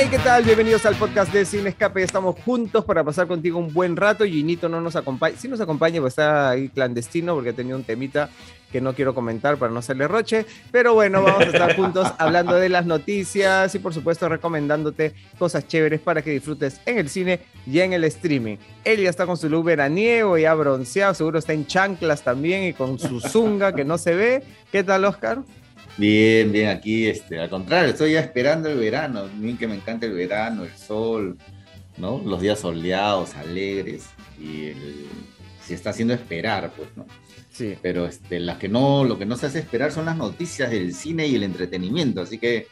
Hey, ¿qué tal? Bienvenidos al podcast de Sin Escape. Estamos juntos para pasar contigo un buen rato. Ginito no nos acompaña. Sí nos acompaña, pues está ahí clandestino porque ha tenido un temita que no quiero comentar para no hacerle roche. Pero bueno, vamos a estar juntos hablando de las noticias y por supuesto recomendándote cosas chéveres para que disfrutes en el cine y en el streaming. Él ya está con su look veraniego, ya bronceado, seguro está en chanclas también y con su zunga que no se ve. ¿Qué tal, Oscar? Bien, bien, aquí, este, al contrario, estoy ya esperando el verano, bien que me encanta el verano, el sol, ¿no? Los días soleados, alegres, y se está haciendo esperar, pues, ¿no? Sí. Pero este, las que no, lo que no se hace esperar son las noticias del cine y el entretenimiento, así que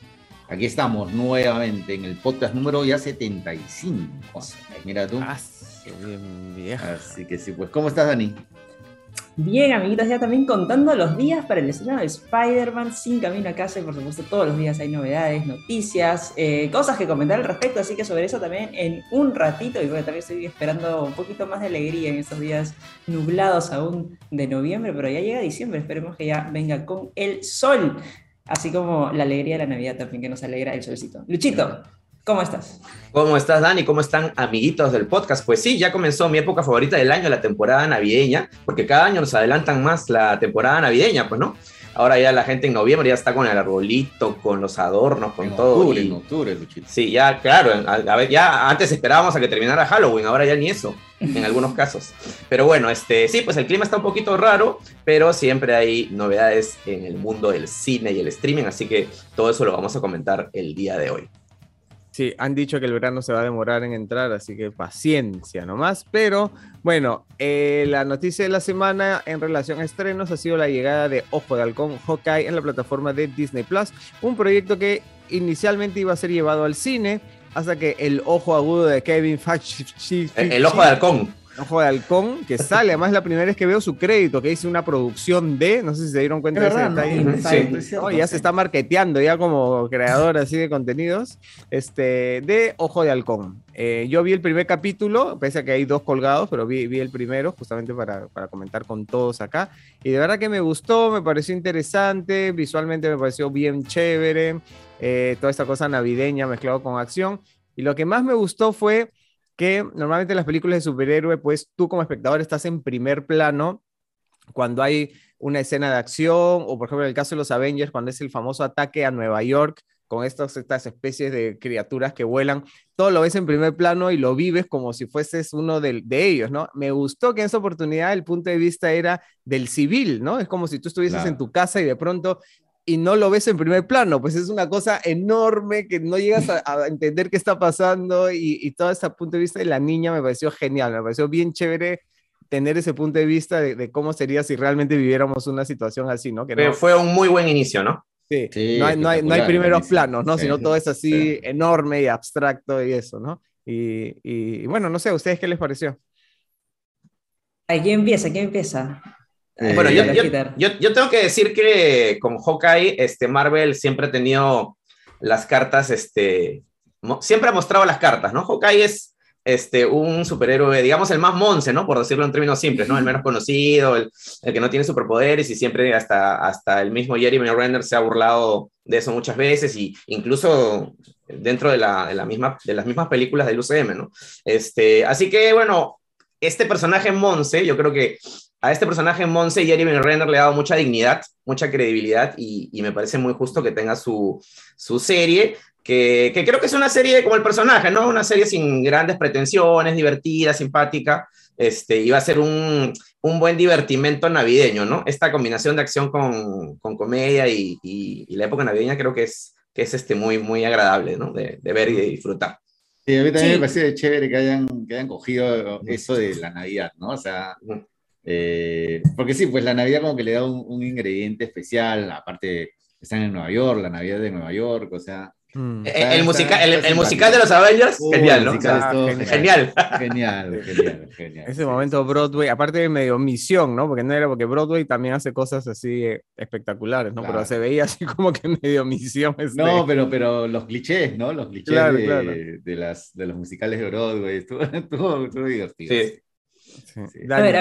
aquí estamos nuevamente en el podcast número ya 75. Mira tú. Ah, bien vieja. Así que sí, pues, ¿cómo estás, Dani? Bien, amiguitos, ya también contando los días para el estreno de Spider-Man sin camino a casa y por supuesto todos los días hay novedades, noticias, eh, cosas que comentar al respecto, así que sobre eso también en un ratito y bueno, también estoy esperando un poquito más de alegría en estos días nublados aún de noviembre, pero ya llega diciembre, esperemos que ya venga con el sol, así como la alegría de la Navidad también que nos alegra el solcito. Luchito, ¿Cómo estás? ¿Cómo estás, Dani? ¿Cómo están, amiguitos del podcast? Pues sí, ya comenzó mi época favorita del año, la temporada navideña, porque cada año nos adelantan más la temporada navideña, pues, ¿no? Ahora ya la gente en noviembre ya está con el arbolito, con los adornos, con todo. Octubre, En octubre, Luchito. Sí, ya, claro. A, ver, ya antes esperábamos a que terminara Halloween, ahora ya ni eso, en algunos casos. Pero bueno, este, sí, pues el clima está un poquito raro, pero siempre hay novedades en el mundo del cine y el streaming, así que todo eso lo vamos a comentar el día de hoy. Sí, han dicho que el verano se va a demorar en entrar, así que paciencia nomás. Pero bueno, eh, la noticia de la semana en relación a estrenos ha sido la llegada de Ojo de Halcón Hawkeye en la plataforma de Disney Plus, un proyecto que inicialmente iba a ser llevado al cine hasta que el ojo agudo de Kevin Feige. El, ojo de halcón. Ojo de Halcón, que sale. Además, la primera vez que veo su crédito, que dice una producción de. No sé si se dieron cuenta de ese detalle. Sí. ya se está marketeando, ya como creador así de contenidos. Este, de Ojo de Halcón. Eh, yo vi el primer capítulo, pese a que hay dos colgados, pero vi, vi el primero, justamente para, para, comentar con todos acá. Y de verdad que me gustó, me pareció interesante, visualmente me pareció bien chévere. Eh, toda esta cosa navideña mezclado con acción. Y lo que más me gustó fue que normalmente en las películas de superhéroe, pues tú como espectador estás en primer plano cuando hay una escena de acción, o por ejemplo en el caso de los Avengers, cuando es el famoso ataque a Nueva York con estas, estas especies de criaturas que vuelan, todo lo ves en primer plano y lo vives como si fueses uno de, de ellos, ¿no? Me gustó que en esa oportunidad el punto de vista era del civil, ¿no? Es como si tú estuvieses en tu casa y de pronto y no lo ves en primer plano, pues es una cosa enorme que no llegas a, entender qué está pasando y, todo ese punto de vista de la niña me pareció genial, me pareció bien chévere tener ese punto de vista de, cómo sería si realmente viviéramos una situación así, ¿no? Que Pero fue un muy buen inicio, ¿no? Sí, no, hay, no, hay, no, hay, primeros planos, ¿no? Sino todo es así enorme y abstracto y eso, ¿no? Y, y, bueno, no sé, ¿a ustedes qué les pareció? Aquí empieza, aquí empieza. Eh, bueno, yo, yo, tengo que decir que con Hawkeye, este, Marvel siempre ha tenido las cartas, este, siempre ha mostrado las cartas, ¿no? Hawkeye es este, un superhéroe, digamos, el más monce, ¿no? Por decirlo en términos simples, ¿no? El menos conocido, el, el que no tiene superpoderes y siempre hasta, hasta el mismo Jeremy Renner se ha burlado de eso muchas veces y incluso dentro de, la, de, la misma, de las mismas películas del UCM, ¿no? Este, así que, bueno, este personaje Monse, yo creo que a este personaje Monse Jeremy Renner le ha dado mucha dignidad, mucha credibilidad y, me parece muy justo que tenga su, su serie, que, que, creo que es una serie como el personaje, ¿no? Una serie sin grandes pretensiones, divertida, simpática, este, y va a ser un, un buen divertimento navideño, ¿no? Esta combinación de acción con, con comedia y, y, la época navideña creo que es, que es este, muy, muy agradable, ¿no? De, de ver y de disfrutar. Sí, a mí también me parece chévere que hayan, que hayan cogido eso de la Navidad, ¿no? O sea, eh, porque sí, pues la Navidad como que le da un, ingrediente especial, aparte están en Nueva York, la Navidad de Nueva York, o sea... Mm. el, musical, el, musical de los Avengers, genial, ¿no? genial. Genial, genial, genial, Ese momento Broadway, aparte de medio misión, ¿no? Porque no era porque Broadway también hace cosas así eh, espectaculares, ¿no? Pero se veía así como que medio misión. Este... No, pero, pero los clichés, ¿no? Los clichés de, De, las, de los musicales de Broadway, estuvo, estuvo, divertido. Sí. sí. a ver,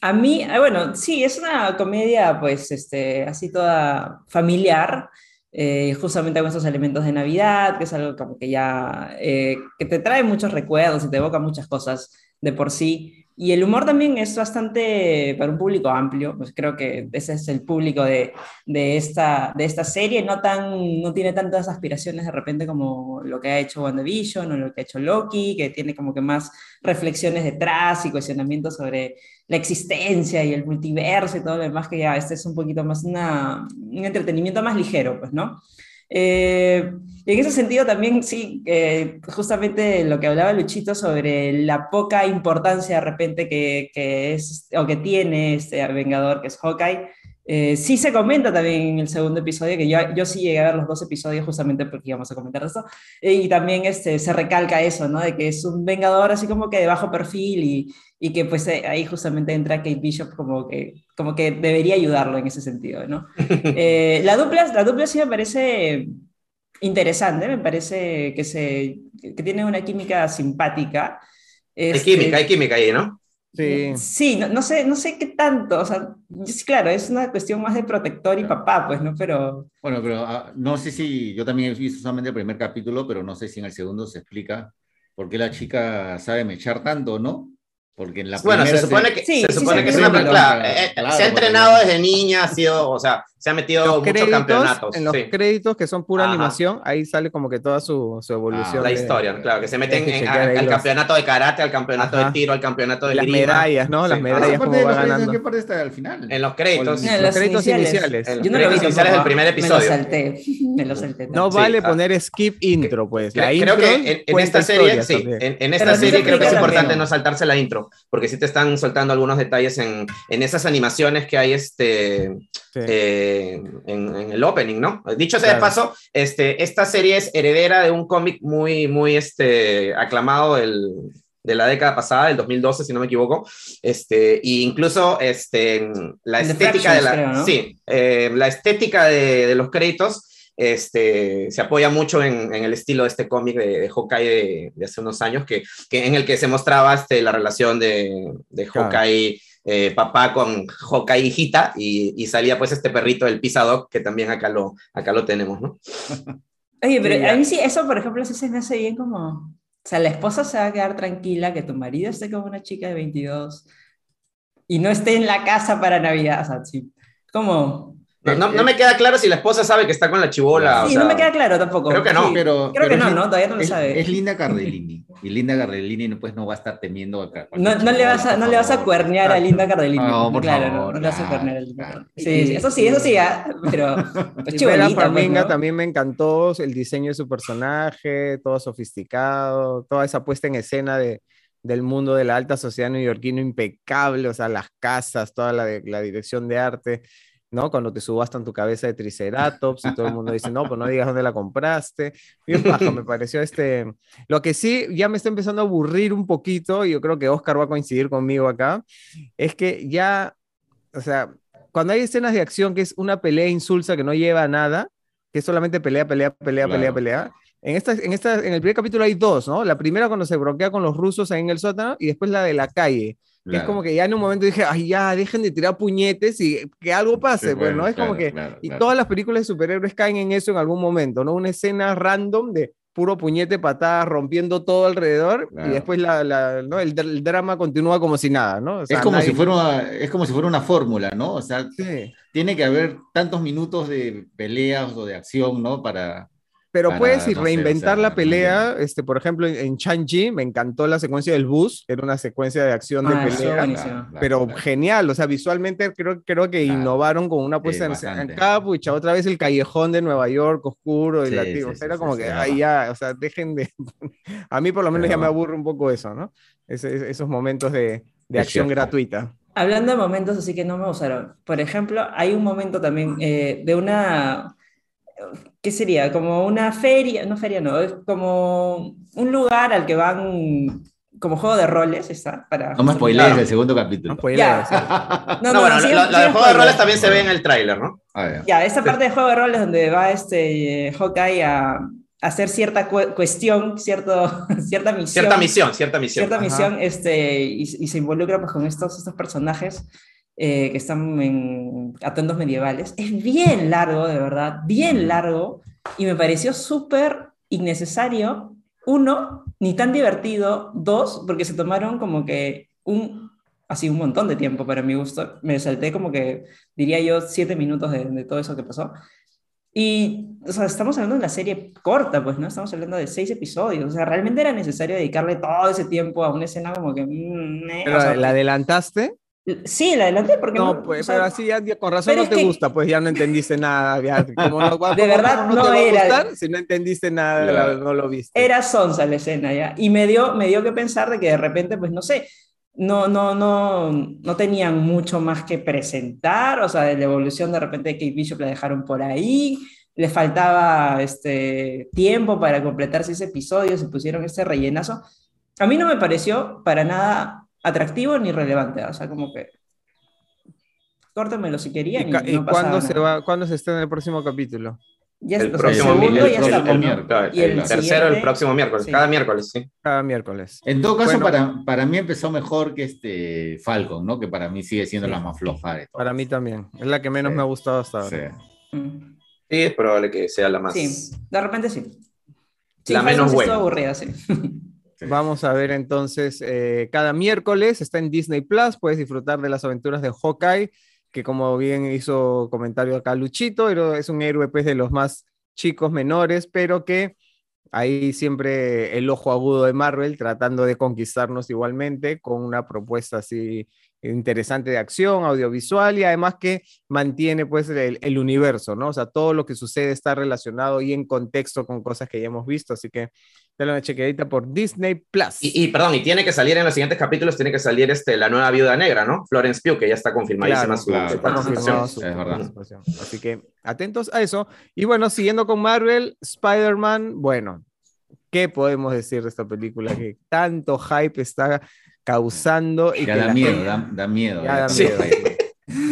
a mí, ah, bueno, sí, es una comedia, pues, este, así toda familiar. eh, justamente con esos elementos de Navidad, que es algo como que ya, eh, que te trae muchos recuerdos y te evoca muchas cosas de por sí. Y el humor también es bastante para un público amplio, pues creo que ese es el público de, de, esta, de esta serie, no, tan, no tiene tantas aspiraciones de repente como lo que ha hecho WandaVision o lo que ha hecho Loki, que tiene como que más reflexiones detrás y cuestionamientos sobre la existencia y el multiverso y todo lo demás, que ya este es un poquito más una, un entretenimiento más ligero, pues, ¿no? Eh, en ese sentido también, sí, justamente lo que hablaba Luchito sobre la poca importancia de repente que, que es o que tiene este Vengador, que es Hawkeye, eh, sí se comenta también en el segundo episodio, que yo, yo sí llegué a ver los dos episodios justamente porque íbamos a comentar esto, y también este, se recalca eso, ¿no? De que es un vengador así como que de bajo perfil y, y que pues ahí justamente entra Kate Bishop como que, como que debería ayudarlo en ese sentido, ¿no? Eh, la, dupla, la dupla sí me parece interesante, me parece que, se, que tiene una química simpática. hay este, química, hay química ahí, ¿no? Sí, sí no, sé, no sé qué tanto, o sea, claro, es una cuestión más de protector y papá, pues, ¿no? Pero... Bueno, pero ah, no sé si, yo también he visto solamente el primer capítulo, pero no sé si en el segundo se explica por qué la chica sabe mechar tanto, ¿no? Porque en la bueno, se supone que, se supone que es una claro, eh, se ha entrenado desde niña, ha sido, o sea, se ha metido muchos campeonatos. En los créditos que son pura animación, ahí sale como que toda su, su evolución. la historia, claro, que se meten en, al campeonato de karate, al campeonato de tiro, al campeonato de Las medallas, ¿no? Las medallas como va ganando. ¿En qué parte está al final? En los créditos. En los créditos iniciales. En los créditos iniciales del primer episodio. Me lo salté. Me lo salté. No vale poner skip intro, pues. Creo que en esta serie, sí, en esta serie creo que es importante no saltarse la intro, porque si te están soltando algunos detalles en, en esas animaciones que hay este, eh, en, el opening, ¿no? Dicho sea de paso, este, esta serie es heredera de un cómic muy, muy este, aclamado del, de la década pasada, del 2012, si no me equivoco, este, e incluso este, la estética de la, sí, eh, la estética de, de los créditos este, se apoya mucho en, en el estilo de este cómic de, de, Hawkeye de, hace unos años, que, que, en el que se mostraba este, la relación de, de Hawkeye eh, papá con Hawkeye hijita, y, y, salía pues este perrito del Pizza que también acá lo, acá lo tenemos, ¿no? Oye, pero a mí sí, eso por ejemplo, sí se me hace bien como, o sea, la esposa se va a quedar tranquila que tu marido esté como una chica de 22 y no esté en la casa para Navidad, o sea, sí, como, no, no, me queda claro si la esposa sabe que está con la chivola. Sí, no me queda claro tampoco. Creo que no. pero, creo que no, ¿no? Todavía no lo sabe. Es Linda Cardellini. Y Linda Cardellini pues, no va a estar temiendo acá. No, no, le vas a, no le vas a cuernear a Linda Cardellini. No, por claro, favor, no, le vas a cuernear a Linda sí, sí, eso sí, eso sí, ¿eh? pero pues, chibolita, pues, ¿no? también me encantó el diseño de su personaje, todo sofisticado, toda esa puesta en escena de, del mundo de la alta sociedad neoyorquino impecable, o sea, las casas, toda la, la dirección de arte. ¿No? Cuando te subastan tu cabeza de Triceratops y todo el mundo dice, no, pues no digas dónde la compraste. Bien bajo, me pareció este... Lo que sí ya me está empezando a aburrir un poquito, y yo creo que Oscar va a coincidir conmigo acá, es que ya, o sea, cuando hay escenas de acción que es una pelea insulsa que no lleva a nada, que es solamente pelea, pelea, pelea, pelea, pelea, en, esta, en, esta, en el primer capítulo hay dos, ¿no? La primera cuando se bloquea con los rusos ahí en el sótano y después la de la calle es como que ya en un momento dije, ay, ya, dejen de tirar puñetes y que algo pase, pues, ¿no? Es como que, y todas las películas de superhéroes caen en eso en algún momento, ¿no? Una escena random de puro puñete, patadas, rompiendo todo alrededor y después la, la, ¿no? el, el, drama continúa como si nada, ¿no? O sea, es, como si fuera una, es como si fuera una fórmula, ¿no? O sea, sí. tiene que haber tantos minutos de peleas o de acción, ¿no? Para, pero puedes no reinventar sé, o sea, la pelea, este, por ejemplo, en Shang-Chi me encantó la secuencia del bus, era una secuencia de acción de ah, pelea, claro, pero claro. genial, o sea, visualmente creo, creo que claro. innovaron con una puesta sí, en, en capucha, otra vez el callejón de Nueva York oscuro y sí, latino, sí, o sea, era como que, ahí ya, o sea, dejen de, a mí por lo menos pero... ya me aburre un poco eso, ¿no? Es, es, esos momentos de, de acción cierto. gratuita. Hablando de momentos así que no me gustaron, por ejemplo, hay un momento también eh, de una ¿qué sería? Como una feria, no feria, no, es como un lugar al que van como juego de roles, ¿está? Para no me spoilees el segundo capítulo. No, ya. no, no, bueno, sí, lo, lo, del juego de roles también se ve en el tráiler, ¿no? Ah, ya. ya, esa parte de juego de roles donde va este Hawkeye a, hacer cierta cu cuestión, cierto, cierta misión. Cierta misión, cierta misión. Cierta Ajá. misión este, y, y, se involucra pues, con estos, estos personajes eh, que están en atuendos medievales. Es bien largo, de verdad, bien largo, y me pareció súper innecesario. Uno, ni tan divertido. Dos, porque se tomaron como que un, así un montón de tiempo para mi gusto. Me salté como que, diría yo, siete minutos de, de todo eso que pasó. Y, o sea, estamos hablando de una serie corta, pues, ¿no? Estamos hablando de seis episodios. O sea, realmente era necesario dedicarle todo ese tiempo a una escena como que... Mm, ¿Pero la adelantaste? Sí, la adelanté porque no. pues, pero así ya, con razón no te gusta, pues ya no entendiste nada. como no, de verdad no, te era. Gustar, si no entendiste nada, no lo viste. Era sonsa la escena ya. Y me dio, me dio que pensar de que de repente, pues no sé, no, no, no, no tenían mucho más que presentar, o sea, de la evolución de repente de Kate Bishop la dejaron por ahí, le faltaba este tiempo para completarse ese episodio, se pusieron ese rellenazo. A mí no me pareció para nada atractivo ni relevante, o sea, como que córtemelo si querían. ¿Y, y, cuándo, se va, cuándo se está en el próximo capítulo? el próximo miércoles. El, tercero el próximo miércoles, cada miércoles, sí. Cada miércoles. En todo caso, para, para mí empezó mejor que este Falcon, ¿no? Que para mí sigue siendo la más floja de Para mí también. Es la que menos me ha gustado hasta ahora. Sí. es probable que sea la más. Sí, de repente sí. la menos buena. aburrida, sí. Vamos a ver entonces, eh, cada miércoles está en Disney Plus, puedes disfrutar de las aventuras de Hawkeye que como bien hizo comentario acá Luchito, es un héroe pues de los más chicos, menores, pero que ahí siempre el ojo agudo de Marvel tratando de conquistarnos igualmente con una propuesta así interesante de acción, audiovisual y además que mantiene pues el, el, universo, ¿no? O sea, todo lo que sucede está relacionado y en contexto con cosas que ya hemos visto, así que Dale una chequeadita por Disney Plus. Y, perdón, y tiene que salir en los siguientes capítulos, tiene que salir este, la nueva viuda negra, ¿no? Florence Pugh, que ya está confirmadísima su, participación. Así que atentos a eso. Y bueno, siguiendo con Marvel, Spider-Man, bueno, ¿qué podemos decir de esta película que tanto hype está causando? Y que da, miedo, da, miedo, da, miedo.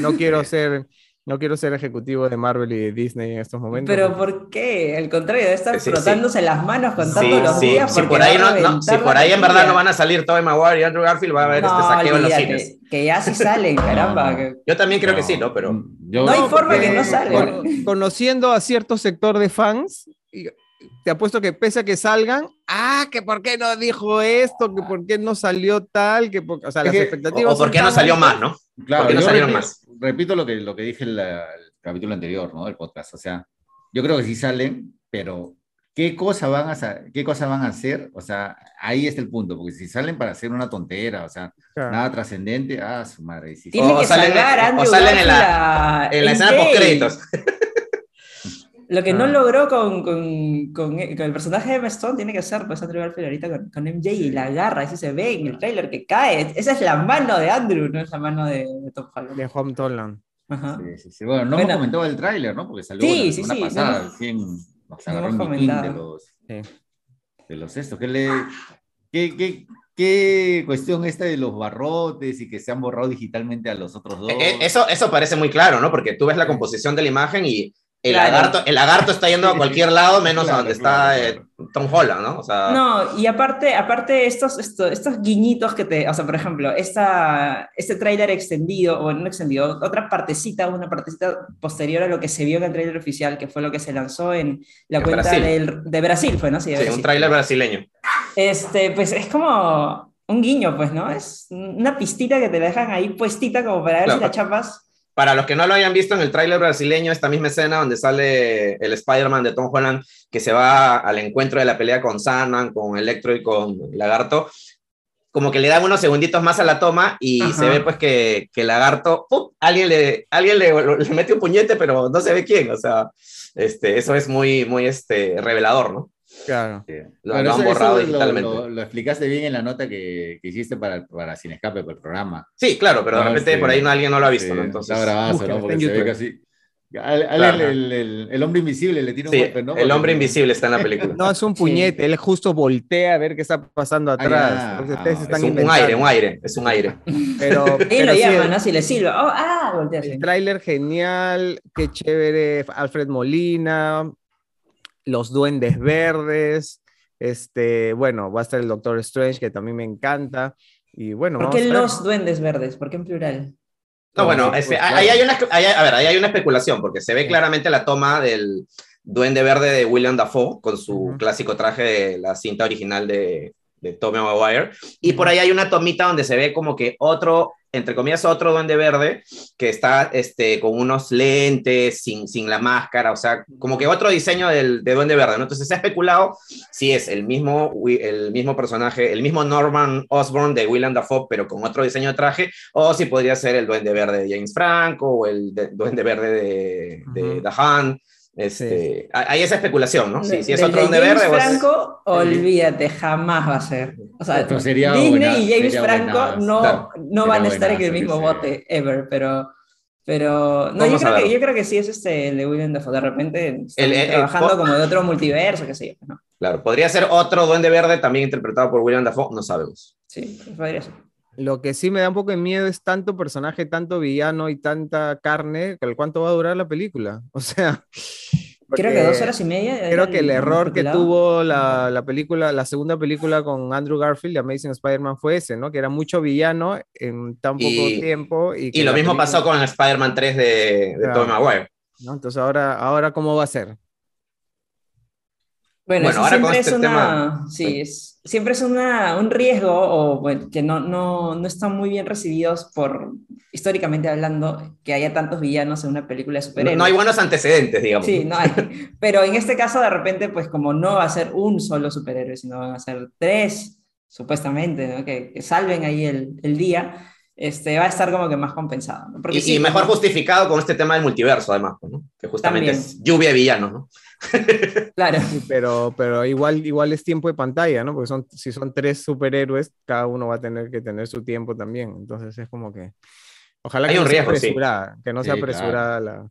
No quiero ser no quiero ser ejecutivo de Marvel y de Disney en estos momentos. Pero ¿por qué? Al contrario, de estar frotándose las manos contando los días. Si por, ahí no, si por ahí en verdad no van a salir Tobey Maguire y Andrew Garfield, va a haber este saqueo en los cines. Que ya sí salen, caramba. Yo también creo que sí, ¿no? Pero. no hay forma que no salgan. conociendo a cierto sector de fans, te apuesto que pese a que salgan, ah, que por qué no dijo esto, que por qué no salió tal, que o sea, las expectativas. O, por qué no salió más, ¿no? Claro, no salieron más repito lo que, lo que dije en el capítulo anterior, ¿no? Del podcast. O sea, yo creo que sí salen, pero ¿qué cosa van a, qué cosa van a hacer? O sea, ahí está el punto, porque si salen para hacer una tontera, o sea, nada trascendente, ah, su madre. o, salen, o salen en la, en la escena post créditos. Lo que no ah. logró con, con, con, el personaje de Stone tiene que ser pues Andrew Garfield ahorita con, con, MJ y la agarra, así se ve en el trailer que cae. Esa es la mano de Andrew, no es la mano de, de Tom Holland. De Home Toland. Ajá. Sí, sí, sí. Bueno, no hemos comentado el tráiler, ¿no? Porque salió sí, la semana sí, pasada, no, recién nos agarró no de los, de los estos. ¿Qué, le, qué, qué, qué cuestión esta de los barrotes y que se han borrado digitalmente a los otros dos? Eh, eh, eso, eso parece muy claro, ¿no? Porque tú ves la composición de la imagen y el, lagarto, el lagarto está yendo a cualquier lado menos a donde está eh, Tom Holland, ¿no? O sea... No, y aparte, aparte estos, estos, estos, guiñitos que te, o sea, por ejemplo, esta, este tráiler extendido, o no extendido, otra partecita, una partecita posterior a lo que se vio en el tráiler oficial, que fue lo que se lanzó en la cuenta Del, de Brasil, fue, ¿no? Sí, un tráiler brasileño. Este, pues es como un guiño, pues, ¿no? Es una pistita que te dejan ahí puestita como para ver si la chapas para los que no lo hayan visto en el tráiler brasileño, esta misma escena donde sale el Spider-Man de Tom Holland que se va al encuentro de la pelea con Sandman, con Electro y con Lagarto, como que le dan unos segunditos más a la toma y se ve pues que, que Lagarto, alguien, le, alguien le, le, mete un puñete, pero no se ve quién, o sea, este, eso es muy, muy este, revelador, ¿no? Claro. Lo, han borrado digitalmente. Lo, explicaste bien en la nota que, que hiciste para, para Sin Escape, por el programa. Sí, claro, pero de repente por ahí no, alguien no lo ha visto, ¿no? Entonces, está ¿no? Porque se ve casi... el, el, el, hombre invisible le tira un golpe, ¿no? El hombre invisible está en la película. No, es un puñete, él justo voltea a ver qué está pasando atrás. Ah, es un, aire, un aire, es un aire. Pero, y lo llaman, ¿no? Si le silba. Oh, ah, voltea. El tráiler genial, qué chévere, Alfred Molina, los duendes verdes, este, bueno, va a estar el Doctor Strange, que también me encanta. Y bueno, ¿Por qué los duendes verdes? ¿Por qué en plural? No, bueno, pues, ahí, hay una, a ver, ahí hay una especulación, porque se ve claramente la toma del Duende Verde de William Dafoe con su clásico traje de la cinta original de, de Tommy Maguire. Y por ahí hay una tomita donde se ve como que otro entre comillas, otro duende verde que está este, con unos lentes, sin, sin la máscara, o sea, como que otro diseño del, de duende verde, ¿no? Entonces se ha especulado si es el mismo, el mismo personaje, el mismo Norman Osborn de William Dafoe, pero con otro diseño de traje, o si podría ser el duende verde de James Franco o el duende verde de, de The Hunt. Este, Hay esa especulación, ¿no? Si, es otro donde verde. Franco, olvídate, jamás va a ser. O sea, Disney y James Franco no, no van a estar en el mismo bote, ever, pero. Pero no, yo creo, que, yo creo, que, sí es este el de William Dafoe. De repente trabajando como de otro multiverso, qué sé yo. ¿no? Claro, podría ser otro Duende Verde también interpretado por William Dafoe, no sabemos. Sí, podría ser. Lo que sí me da un poco de miedo es tanto personaje, tanto villano y tanta carne, ¿cuánto va a durar la película? O sea... Creo que dos horas y media. Creo que el error que tuvo la, la, película, la segunda película con Andrew Garfield, Amazing Spider-Man, fue ese, ¿no? Que era mucho villano en tan poco tiempo. Y, y lo mismo pasó con Spider-Man 3 de, de Tom Maguire. ¿no? Entonces, ahora, ahora, ¿cómo va a ser? Bueno, ahora siempre es este una, sí, es, siempre es una, un riesgo o bueno, que no, no, no, están muy bien recibidos por, históricamente hablando, que haya tantos villanos en una película de superhéroes. No, hay buenos antecedentes, digamos. Sí, no hay. Pero en este caso, de repente, pues como no va a ser un solo superhéroe, sino van a ser tres, supuestamente, que, que, salven ahí el, el día. Este, va a estar como que más compensado. ¿no? y, y, mejor justificado con este tema del multiverso, además, ¿no? que justamente es lluvia de villanos. ¿no? claro. pero, pero igual, igual es tiempo de pantalla, ¿no? Porque son, si son tres superhéroes, cada uno va a tener que tener su tiempo también. Entonces es como que. Ojalá que, no sea apresurada, que no sea apresurada la,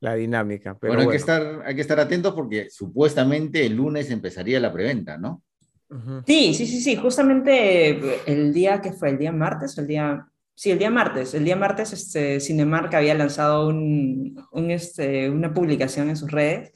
la, dinámica. Pero bueno, Hay, que estar, hay que estar atentos porque supuestamente el lunes empezaría la preventa, ¿no? Sí, sí, sí, sí. Justamente el día que fue, el día martes, el día Sí, el día martes. El día martes este, Cinemark había lanzado un, un, este, una publicación en sus redes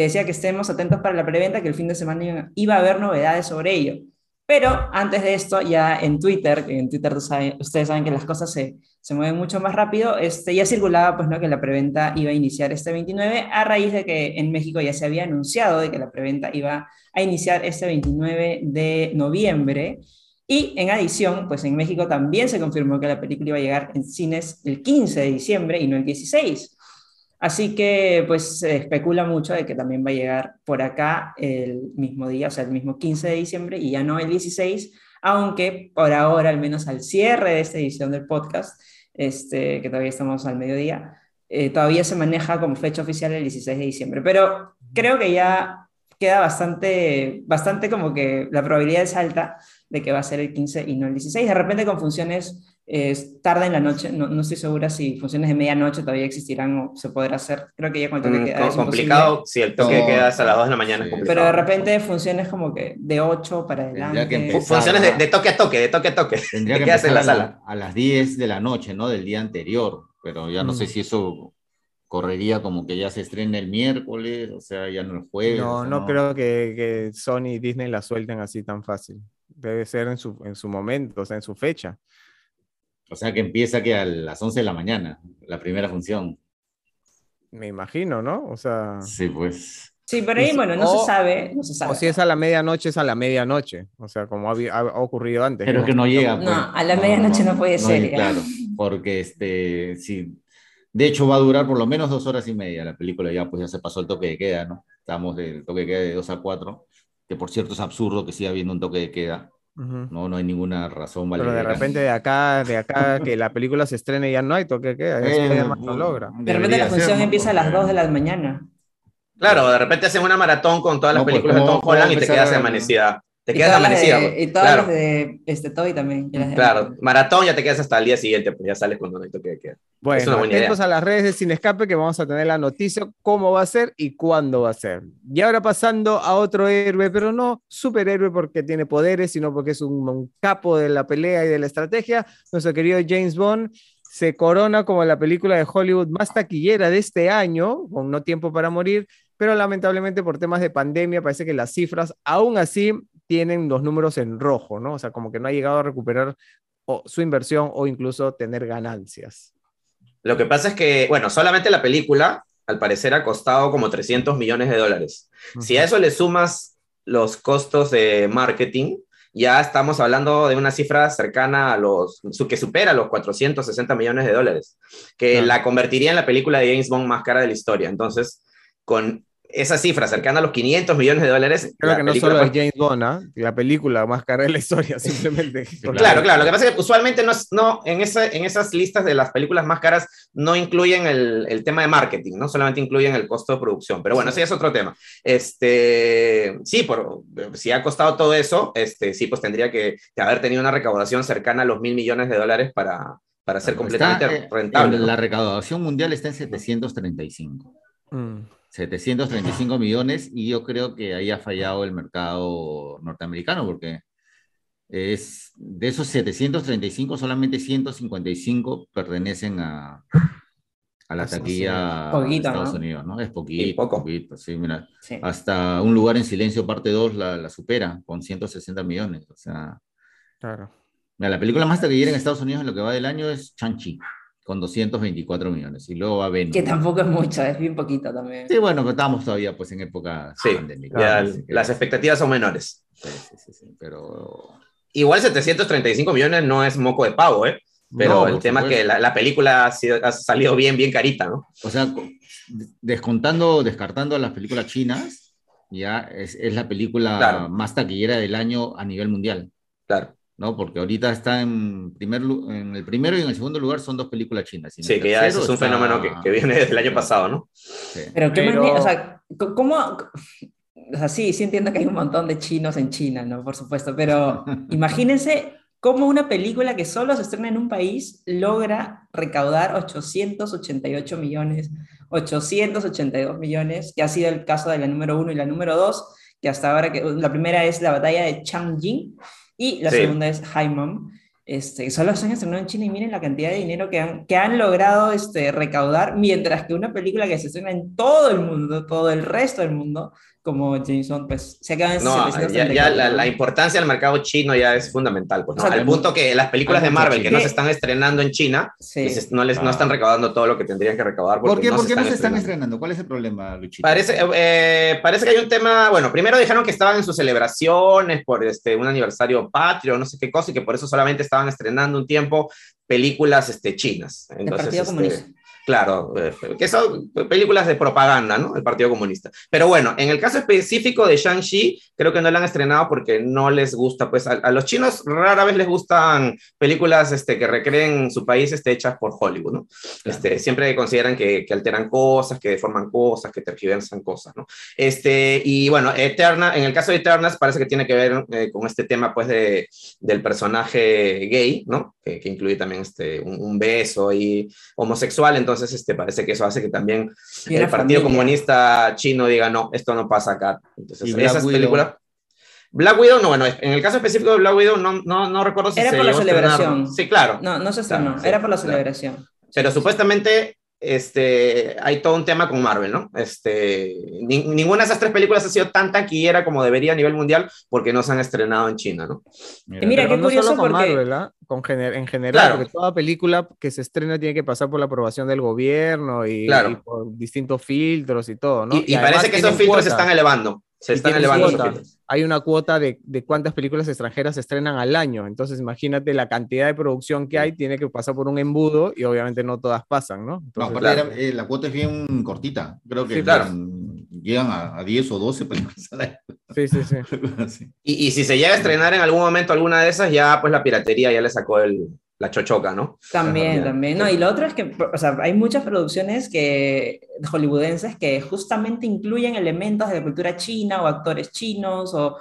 decía que estemos atentos para la preventa, que el fin de semana iba a haber novedades sobre ello. Pero antes de esto, ya en Twitter, que en Twitter ustedes saben que las cosas se, se, mueven mucho más rápido, este, ya circulaba pues, ¿no? que la preventa iba a iniciar este 29, a raíz de que en México ya se había anunciado de que la preventa iba a iniciar este 29 de noviembre. Y en adición, pues en México también se confirmó que la película iba a llegar en cines el 15 de diciembre y no el 16. Así que pues se especula mucho de que también va a llegar por acá el mismo día, o sea, el mismo 15 de diciembre y ya no el 16, aunque por ahora, al menos al cierre de esta edición del podcast, este, que todavía estamos al mediodía, eh, todavía se maneja como fecha oficial el 16 de diciembre. Pero creo que ya queda bastante, bastante como que la probabilidad es alta de que va a ser el 15 y no el 16. De repente con funciones eh, tarde en la noche, no, no, estoy segura si funciones de medianoche todavía existirán o se podrá hacer. Creo que ya con el toque mm, queda. Es complicado, si el toque queda hasta las 2 de la mañana. Pero de repente funciones como que de 8 para adelante. funciones de, toque a toque, de toque a toque. Tendría que empezar en la sala. A, las 10 de la noche, ¿no? Del día anterior. Pero ya no sé mm. si eso correría como que ya se estrena el miércoles, o sea, ya no el jueves. No, no, creo que, que, Sony y Disney la suelten así tan fácil. Debe ser en su, en su momento, o sea, en su fecha. O sea, que empieza que a las 11 de la mañana, la primera función. Me imagino, ¿no? O sea... Sí, pues... Sí, pero ahí, bueno, no, se sabe, no se sabe. O si es a la medianoche, es a la medianoche. O sea, como ha, ocurrido antes. Pero que no llega. No, pues. a la medianoche no, puede ser. claro, porque este, sí, de hecho, va a durar por lo menos dos horas y media la película, ya pues ya se pasó el toque de queda, ¿no? Estamos del toque de queda de dos a cuatro, que por cierto es absurdo que siga habiendo un toque de queda. No, no hay ninguna razón Pero de repente de acá, de acá que la película se estrene ya no hay toque queda, eh, no logra. De repente la función empieza a las dos de la mañana. Claro, de repente hacen una maratón con todas las pues, películas de Tom Holland y te quedas amanecida. Te quedas amanecida. y todas las de este, Toy también. Claro, maratón ya te quedas hasta el día siguiente, pues ya sales cuando no hay toque de queda. Bueno, atentos a las redes de Sin Escape que vamos a tener la noticia, cómo va a ser y cuándo va a ser. Y ahora pasando a otro héroe, pero no superhéroe porque tiene poderes, sino porque es un, capo de la pelea y de la estrategia, nuestro querido James Bond se corona como la película de Hollywood más taquillera de este año, con No Tiempo para Morir, pero lamentablemente por temas de pandemia parece que las cifras aún así tienen los números en rojo, ¿no? O sea, como que no ha llegado a recuperar su inversión o incluso tener ganancias. Lo que pasa es que, bueno, solamente la película, al parecer, ha costado como 300 millones de dólares. Si a eso le sumas los costos de marketing, ya estamos hablando de una cifra cercana a los, que supera los 460 millones de dólares, que la convertiría en la película de James Bond más cara de la historia. Entonces, con esa cifra cercana a los 500 millones de dólares. Creo que no solo es James Bond, ¿ah? la película más cara de la historia, simplemente. claro, claro. Lo que pasa es que usualmente no, no en, esa, en esas listas de las películas más caras no incluyen el, el, tema de marketing, ¿no? Solamente incluyen el costo de producción. Pero bueno, ese es otro tema. Este, sí, por, si ha costado todo eso, este, sí, pues tendría que, haber tenido una recaudación cercana a los mil millones de dólares para, para ser completamente eh, rentable. La recaudación mundial está en 735. Mm. 735 millones y yo creo que ahí ha fallado el mercado norteamericano porque es de esos 735 solamente 155 pertenecen a, a la taquilla de Estados Unidos, ¿no? Es poquito, poquito, sí, mira. Hasta Un lugar en silencio parte 2 la, la, supera con 160 millones, o sea. Claro. Mira, la película más taquillera en Estados Unidos en lo que va del año es Chanchi con 224 millones. Y luego va Venom. Que tampoco es mucho, es bien poquito también. Sí, bueno, pero estamos todavía pues en época sí, pandémica. las expectativas son menores. Sí, sí, sí, pero... Igual 735 millones no es moco de pavo, ¿eh? Pero el tema es que la, película ha, salido bien, bien carita, ¿no? O sea, descontando, descartando las películas chinas, ya es, es la película más taquillera del año a nivel mundial. Claro. ¿No? Porque ahorita está en, primer, en el primero y en el segundo lugar son dos películas chinas. Sí, que ya es un fenómeno que, que, viene desde el año pasado, ¿no? Pero qué manera, o sea, ¿cómo...? O sea, sí, sí entiendo que hay un montón de chinos en China, ¿no? Por supuesto, pero imagínense cómo una película que solo se estrena en un país logra recaudar 888 millones, 882 millones, que ha sido el caso de la número uno y la número dos, que hasta ahora, que la primera es la batalla de Changjing, y la segunda es Mom, este, solo se han estrenado en China y miren la cantidad de dinero que han, que han logrado este, recaudar, mientras que una película que se estrena en todo el mundo, todo el resto del mundo, como Jameson, pues se acaba No, ya, la, importancia del mercado chino ya es fundamental, pues, al punto que las películas de Marvel que no se están estrenando en China, pues, no, les, no están ah. recaudando todo lo que tendrían que recaudar. ¿Por qué no, se, están estrenando? ¿Cuál es el problema, Luchito? Parece, eh, parece que hay un tema, bueno, primero dijeron que estaban en sus celebraciones por este, un aniversario patrio, no sé qué cosa, y que por eso solamente estaban estrenando un tiempo películas este, chinas. Entonces, este, Claro, eh, que son películas de propaganda, ¿no? El Partido Comunista. Pero bueno, en el caso específico de Shang-Chi, creo que no la han estrenado porque no les gusta, pues a, los chinos rara vez les gustan películas este, que recreen su país este, hechas por Hollywood, ¿no? Este, siempre consideran que, que, alteran cosas, que deforman cosas, que tergiversan cosas, ¿no? Este, y bueno, Eterna, en el caso de Eternas parece que tiene que ver eh, con este tema, pues, de, del personaje gay, ¿no? Que, que incluye también este, un, un beso y homosexual, entonces entonces este, parece que eso hace que también el Partido Comunista chino diga, no, esto no pasa acá. Entonces, esa película... Black Widow, no, bueno, en el caso específico de Black Widow, no, no, no recuerdo si era por la celebración. Sí, claro. No, no se estrenó, era por la celebración. Pero supuestamente este, hay todo un tema con Marvel, ¿no? Este, ninguna de esas tres películas ha sido tan taquillera como debería a nivel mundial porque no se han estrenado en China, ¿no? Mira, mira qué curioso con Marvel, ¿ah? con en general, porque toda película que se estrena tiene que pasar por la aprobación del gobierno y, por distintos filtros y todo, ¿no? Y, parece que esos filtros se están elevando. Se están elevando Hay una cuota de, de, cuántas películas extranjeras se estrenan al año. Entonces, imagínate la cantidad de producción que hay, tiene que pasar por un embudo y obviamente no todas pasan, ¿no? Eh, la cuota es bien cortita. Creo que llegan a, a, 10 o 12 películas al año. Sí, sí, sí. y, y si se llega a estrenar en algún momento alguna de esas, ya pues la piratería ya le sacó el, la chochoca, ¿no? También, también. No, y lo otro es que, o sea, hay muchas producciones que, hollywoodenses que justamente incluyen elementos de la cultura china o actores chinos o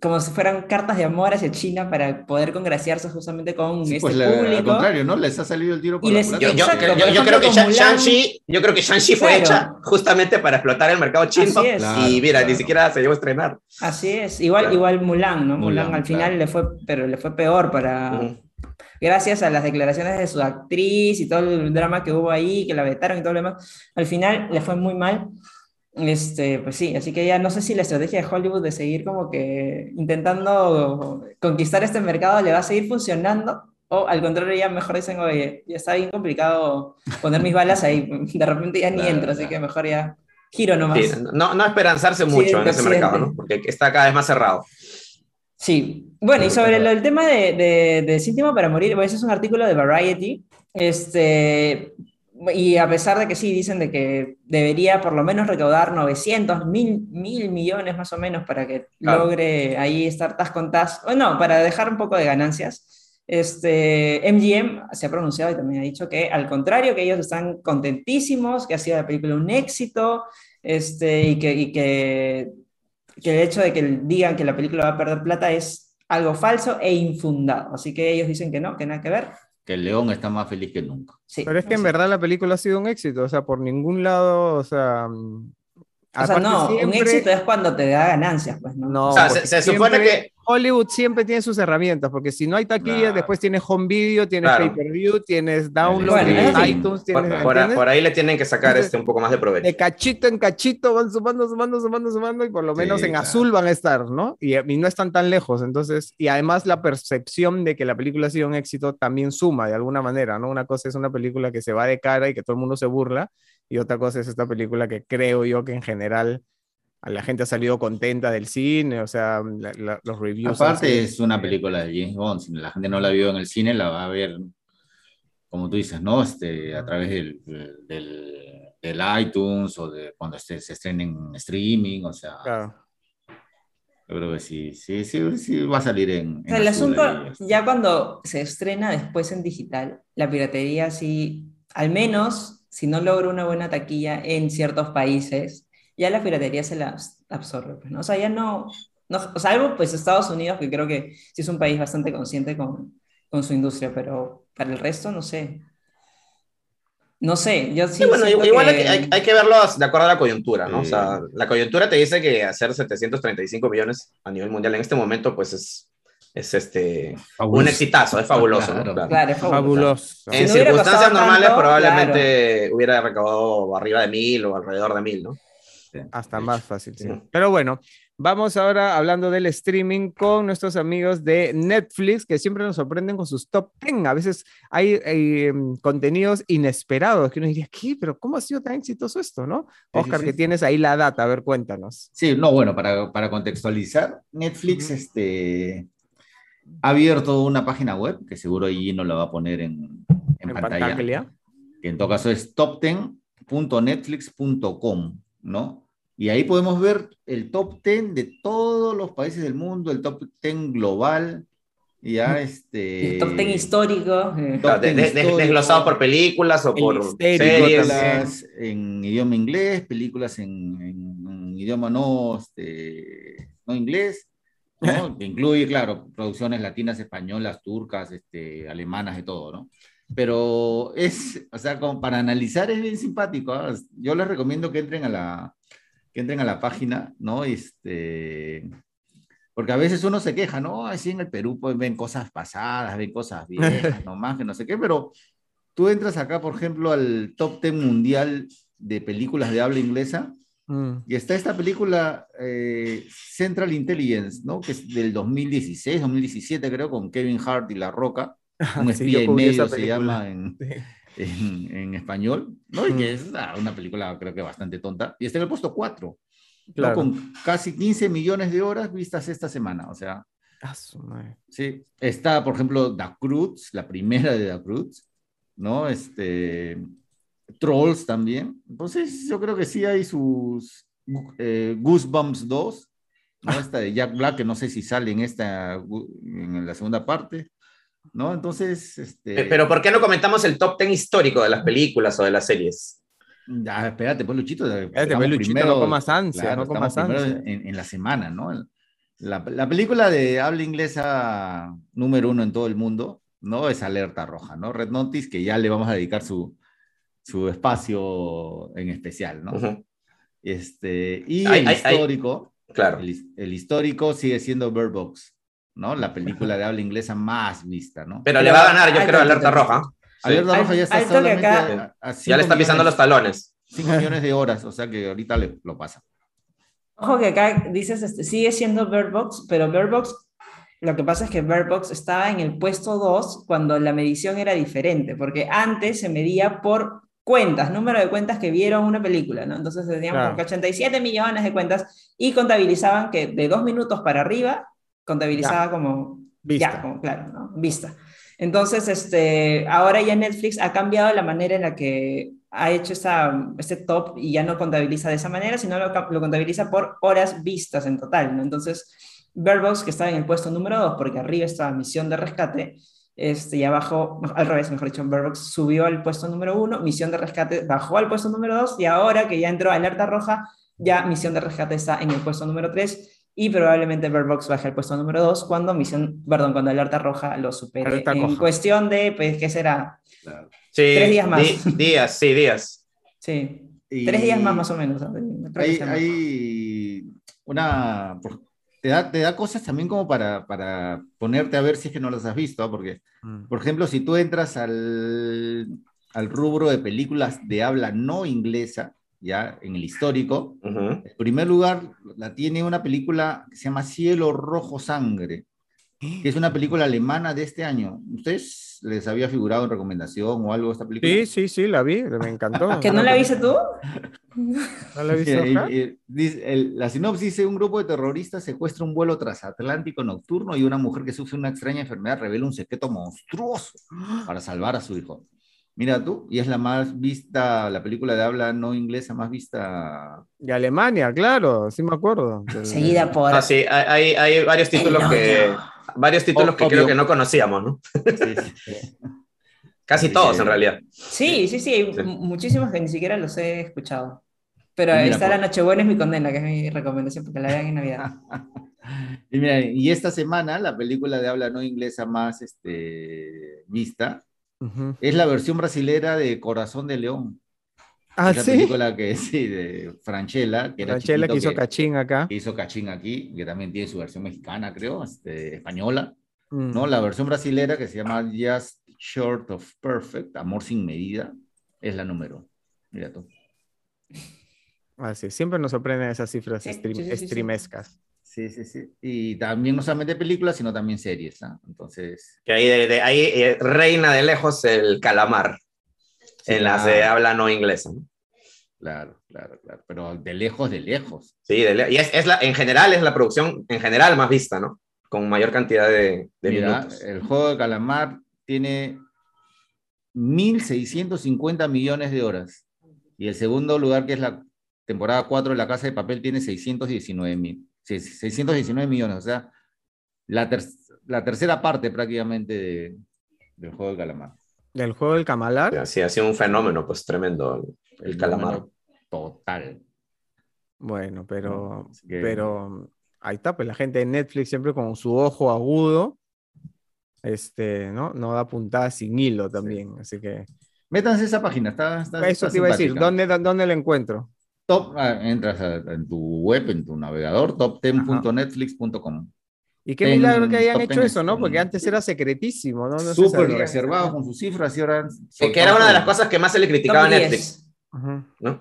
como si fueran cartas de amor hacia China para poder congraciarse justamente con este pues público. Al contrario, ¿no? Les ha salido el tiro por la yo, yo, yo, creo que Shang-Chi yo creo que Shang-Chi fue hecha justamente para explotar el mercado chino y mira, ni siquiera se llegó a estrenar. Así es, igual, igual Mulan, ¿no? Mulan, al final le fue, pero le fue peor para, gracias a las declaraciones de su actriz y todo el drama que hubo ahí, que la vetaron y todo lo demás, al final le fue muy mal. Este, pues sí, así que ya no sé si la estrategia de Hollywood de seguir como que intentando conquistar este mercado le va a seguir funcionando o al contrario ya mejor dicen, oye, ya está bien complicado poner mis balas ahí, de repente ya ni entro, así que mejor ya giro nomás. no, no esperanzarse mucho en ese mercado, ¿no? porque está cada vez más cerrado. Sí, bueno, y sobre el tema de, de, de Síntima para Morir, pues es un artículo de Variety, este, y a pesar de que sí, dicen de que debería por lo menos recaudar 900, mil, mil millones más o menos para que logre ahí estar tas con tas, bueno, para dejar un poco de ganancias. Este, MGM se ha pronunciado y también ha dicho que al contrario, que ellos están contentísimos, que ha sido la película un éxito, este, y, que, y que, que el hecho de que digan que la película va a perder plata es algo falso e infundado. Así que ellos dicen que no, que nada que ver que el león está más feliz que nunca. Sí, Pero es que en verdad la película ha sido un éxito, o sea, por ningún lado, o sea, o sea, no, un éxito es cuando te da ganancias, pues, ¿no? no o sea, se, supone que... Hollywood siempre tiene sus herramientas, porque si no hay taquilla, después tienes home video, tienes pay-per-view, tienes download, tienes iTunes, tienes... Por, ahí le tienen que sacar este un poco más de provecho. De cachito en cachito van sumando, sumando, sumando, sumando, y por lo menos en azul van a estar, ¿no? Y, y, no están tan lejos, entonces, y además la percepción de que la película ha sido un éxito también suma de alguna manera, ¿no? Una cosa es una película que se va de cara y que todo el mundo se burla, y otra cosa es esta película que creo yo que en general la gente ha salido contenta del cine, o sea, los reviews. Aparte es una película de James Bond, si la gente no la vio en el cine, la va a ver, como tú dices, ¿no? Este, a través del, del, iTunes o de cuando se, se estrene en streaming, o sea. Claro. Yo creo que sí, sí, sí, sí va a salir en... el asunto, ya cuando se estrena después en digital, la piratería sí, al menos, si no logra una buena taquilla en ciertos países, ya la piratería se la absorbe, pues, ¿no? O sea, ya no, no, o salvo pues Estados Unidos, que creo que sí es un país bastante consciente con, con su industria, pero para el resto, no sé. No sé, yo sí. bueno, igual Hay, hay, que verlo de acuerdo a la coyuntura, ¿no? O sea, la coyuntura te dice que hacer 735 millones a nivel mundial en este momento, pues es, es este, un exitazo, es fabuloso. Claro, es fabuloso. En circunstancias normales, probablemente hubiera recaudado arriba de mil o alrededor de mil, ¿no? Hasta más fácil, sí. Pero bueno, vamos ahora hablando del streaming con nuestros amigos de Netflix, que siempre nos sorprenden con sus top 10. A veces hay, em, contenidos inesperados que uno diría, ¿qué? ¿Pero cómo ha sido tan exitoso esto, no? Oscar, que tienes ahí la data, a ver, cuéntanos. Sí, no, bueno, para, para contextualizar, Netflix este, ha abierto una página web, que seguro allí no la va a poner en, en, pantalla, que en todo caso es top10.netflix.com, ¿no? Y ahí podemos ver el top 10 de todos los países del mundo, el top 10 global, ya este... El top 10 histórico. Eh. desglosado por películas o por series. en idioma inglés, películas en, idioma no, este, no inglés, ¿no? incluye, claro, producciones latinas, españolas, turcas, este, alemanas, de todo, ¿no? Pero es, o sea, como para analizar es bien simpático. ¿ah? Yo les recomiendo que entren a la, que entren a la página, ¿no? Este, porque a veces uno se queja, ¿no? Así en el Perú pues ven cosas pasadas, ven cosas viejas, nomás que no sé qué, pero tú entras acá, por ejemplo, al top 10 mundial de películas de habla inglesa, mm. y está esta película eh, Central Intelligence, ¿no? Que es del 2016, 2017 creo, con Kevin Hart y La Roca, un espía y medio se llama en, en, español, ¿no? Y que es una, película creo que bastante tonta. Y está en el puesto 4, con casi 15 millones de horas vistas esta semana. O sea, sí. Está, por ejemplo, Da Cruz, la primera de Da Cruz, ¿no? Este, Trolls también. Entonces, yo creo que sí hay sus eh, Goosebumps 2, ¿no? Esta de Jack Black, que no sé si sale en esta, en la segunda parte. ¿no? Entonces, este... Pero ¿por qué no comentamos el top 10 histórico de las películas o de las series? Ya, espérate, pues Luchito. Espérate, pues, Luchito, primero, no comas ansia, no comas ansia. En, en, la semana, ¿no? La, la, película de habla inglesa número uno en todo el mundo, ¿no? Es Alerta Roja, ¿no? Red Notice, que ya le vamos a dedicar su, su espacio en especial, ¿no? este, y el histórico, claro. El, el, histórico sigue siendo Bird Box, ¿no? La película de habla inglesa más vista, ¿no? Pero le va a ganar, yo creo, Alerta Roja. Alerta Roja ya está solamente Ya le está pisando los talones. 5 millones de horas, o sea que ahorita le, lo pasa. Ojo que acá dices, este, sigue siendo Bird Box, pero Bird Box Lo que pasa es que Bird Box estaba en el puesto 2 cuando la medición era diferente, porque antes se medía por cuentas, número de cuentas que vieron una película, ¿no? Entonces tenían 87 millones de cuentas y contabilizaban que de dos minutos para arriba contabilizaba como vista, ya, como, claro, ¿no? Vista. Entonces, este, ahora ya Netflix ha cambiado la manera en la que ha hecho esta, este top y ya no contabiliza de esa manera, sino lo, lo contabiliza por horas vistas en total, ¿no? Entonces, Box, que estaba en el puesto número 2, porque arriba estaba Misión de Rescate, este, y abajo, al revés, mejor dicho, Box subió al puesto número 1, Misión de Rescate bajó al puesto número 2, y ahora que ya entró Alerta Roja, ya Misión de Rescate está en el puesto número 3, y probablemente Box baje al puesto número 2 cuando Misión, perdón, cuando Alerta Roja lo supere. en cuestión de, pues, ¿qué será? Tres días más. días, sí, días. Sí, tres días más más o menos. Hay, hay, una, te da, cosas también como para, para, ponerte a ver si es que no las has visto, ¿ah? porque, mm. por ejemplo, si tú entras al, al, rubro de películas de habla no inglesa, ya en el histórico, en primer lugar la tiene una película que se llama Cielo Rojo Sangre, que es una película alemana de este año. ¿Ustedes les había figurado en recomendación o algo esta película? Sí, sí, sí, la vi, me encantó. ¿Que no la viste tú? ¿No la viste La sinopsis dice, un grupo de terroristas secuestra un vuelo transatlántico nocturno y una mujer que sufre una extraña enfermedad revela un secreto monstruoso para salvar a su hijo. Mira tú, y es la más vista, la película de habla no inglesa más vista. De Alemania, claro, sí me acuerdo. Seguida por. Ah, sí, hay, hay varios títulos que varios títulos que creo que no conocíamos, ¿no? Casi todos, en realidad. Sí, sí, sí, muchísimos que ni siquiera los he escuchado. Pero está La Nochebuena es mi condena, que es mi recomendación, porque la vean en Navidad. y, mira, y esta semana, la película de habla no inglesa más este, vista es la versión brasilera de Corazón de León. Ah, Esa película que sí, de Franchella. Que Franchella que hizo Cachín acá. Que hizo Cachín aquí, que también tiene su versión mexicana, creo, este, española. ¿no? Mm. La versión brasilera que se llama Just Short of Perfect, Amor sin medida, es la número. Mira tú. Así, siempre nos sorprenden esas cifras streamescas. Sí, sí, sí. Y también no solamente películas, sino también series. ¿ah? Entonces. Que ahí, de, ahí eh, reina de lejos el calamar en las de habla no inglesa. Claro, claro, claro. Pero de lejos, de lejos. Sí, y es, es, la, en general es la producción en general más vista, ¿no? Con mayor cantidad de, de minutos. El juego de calamar tiene 1.650 millones de horas. Y el segundo lugar, que es la temporada 4 de La Casa de Papel, tiene 619 mil. 619 millones. O sea, la, la tercera parte prácticamente del juego de calamar. ¿Del juego del camalar? Sí, ha sido un fenómeno, pues tremendo el, calamar. Total. Bueno, pero, pero ahí está, pues la gente de Netflix siempre con su ojo agudo, este, ¿no? No da puntada sin hilo también, así que... Métanse esa página, está... está Eso te iba a decir, ¿dónde, ¿dónde la encuentro? Top, ah, entras en tu web, en tu navegador, top10.netflix.com. Y qué milagro que hayan hecho eso, ¿no? Porque antes era secretísimo, ¿no? Súper reservado con sus cifras y ahora... Que era una de las cosas que más se le criticaba a Netflix.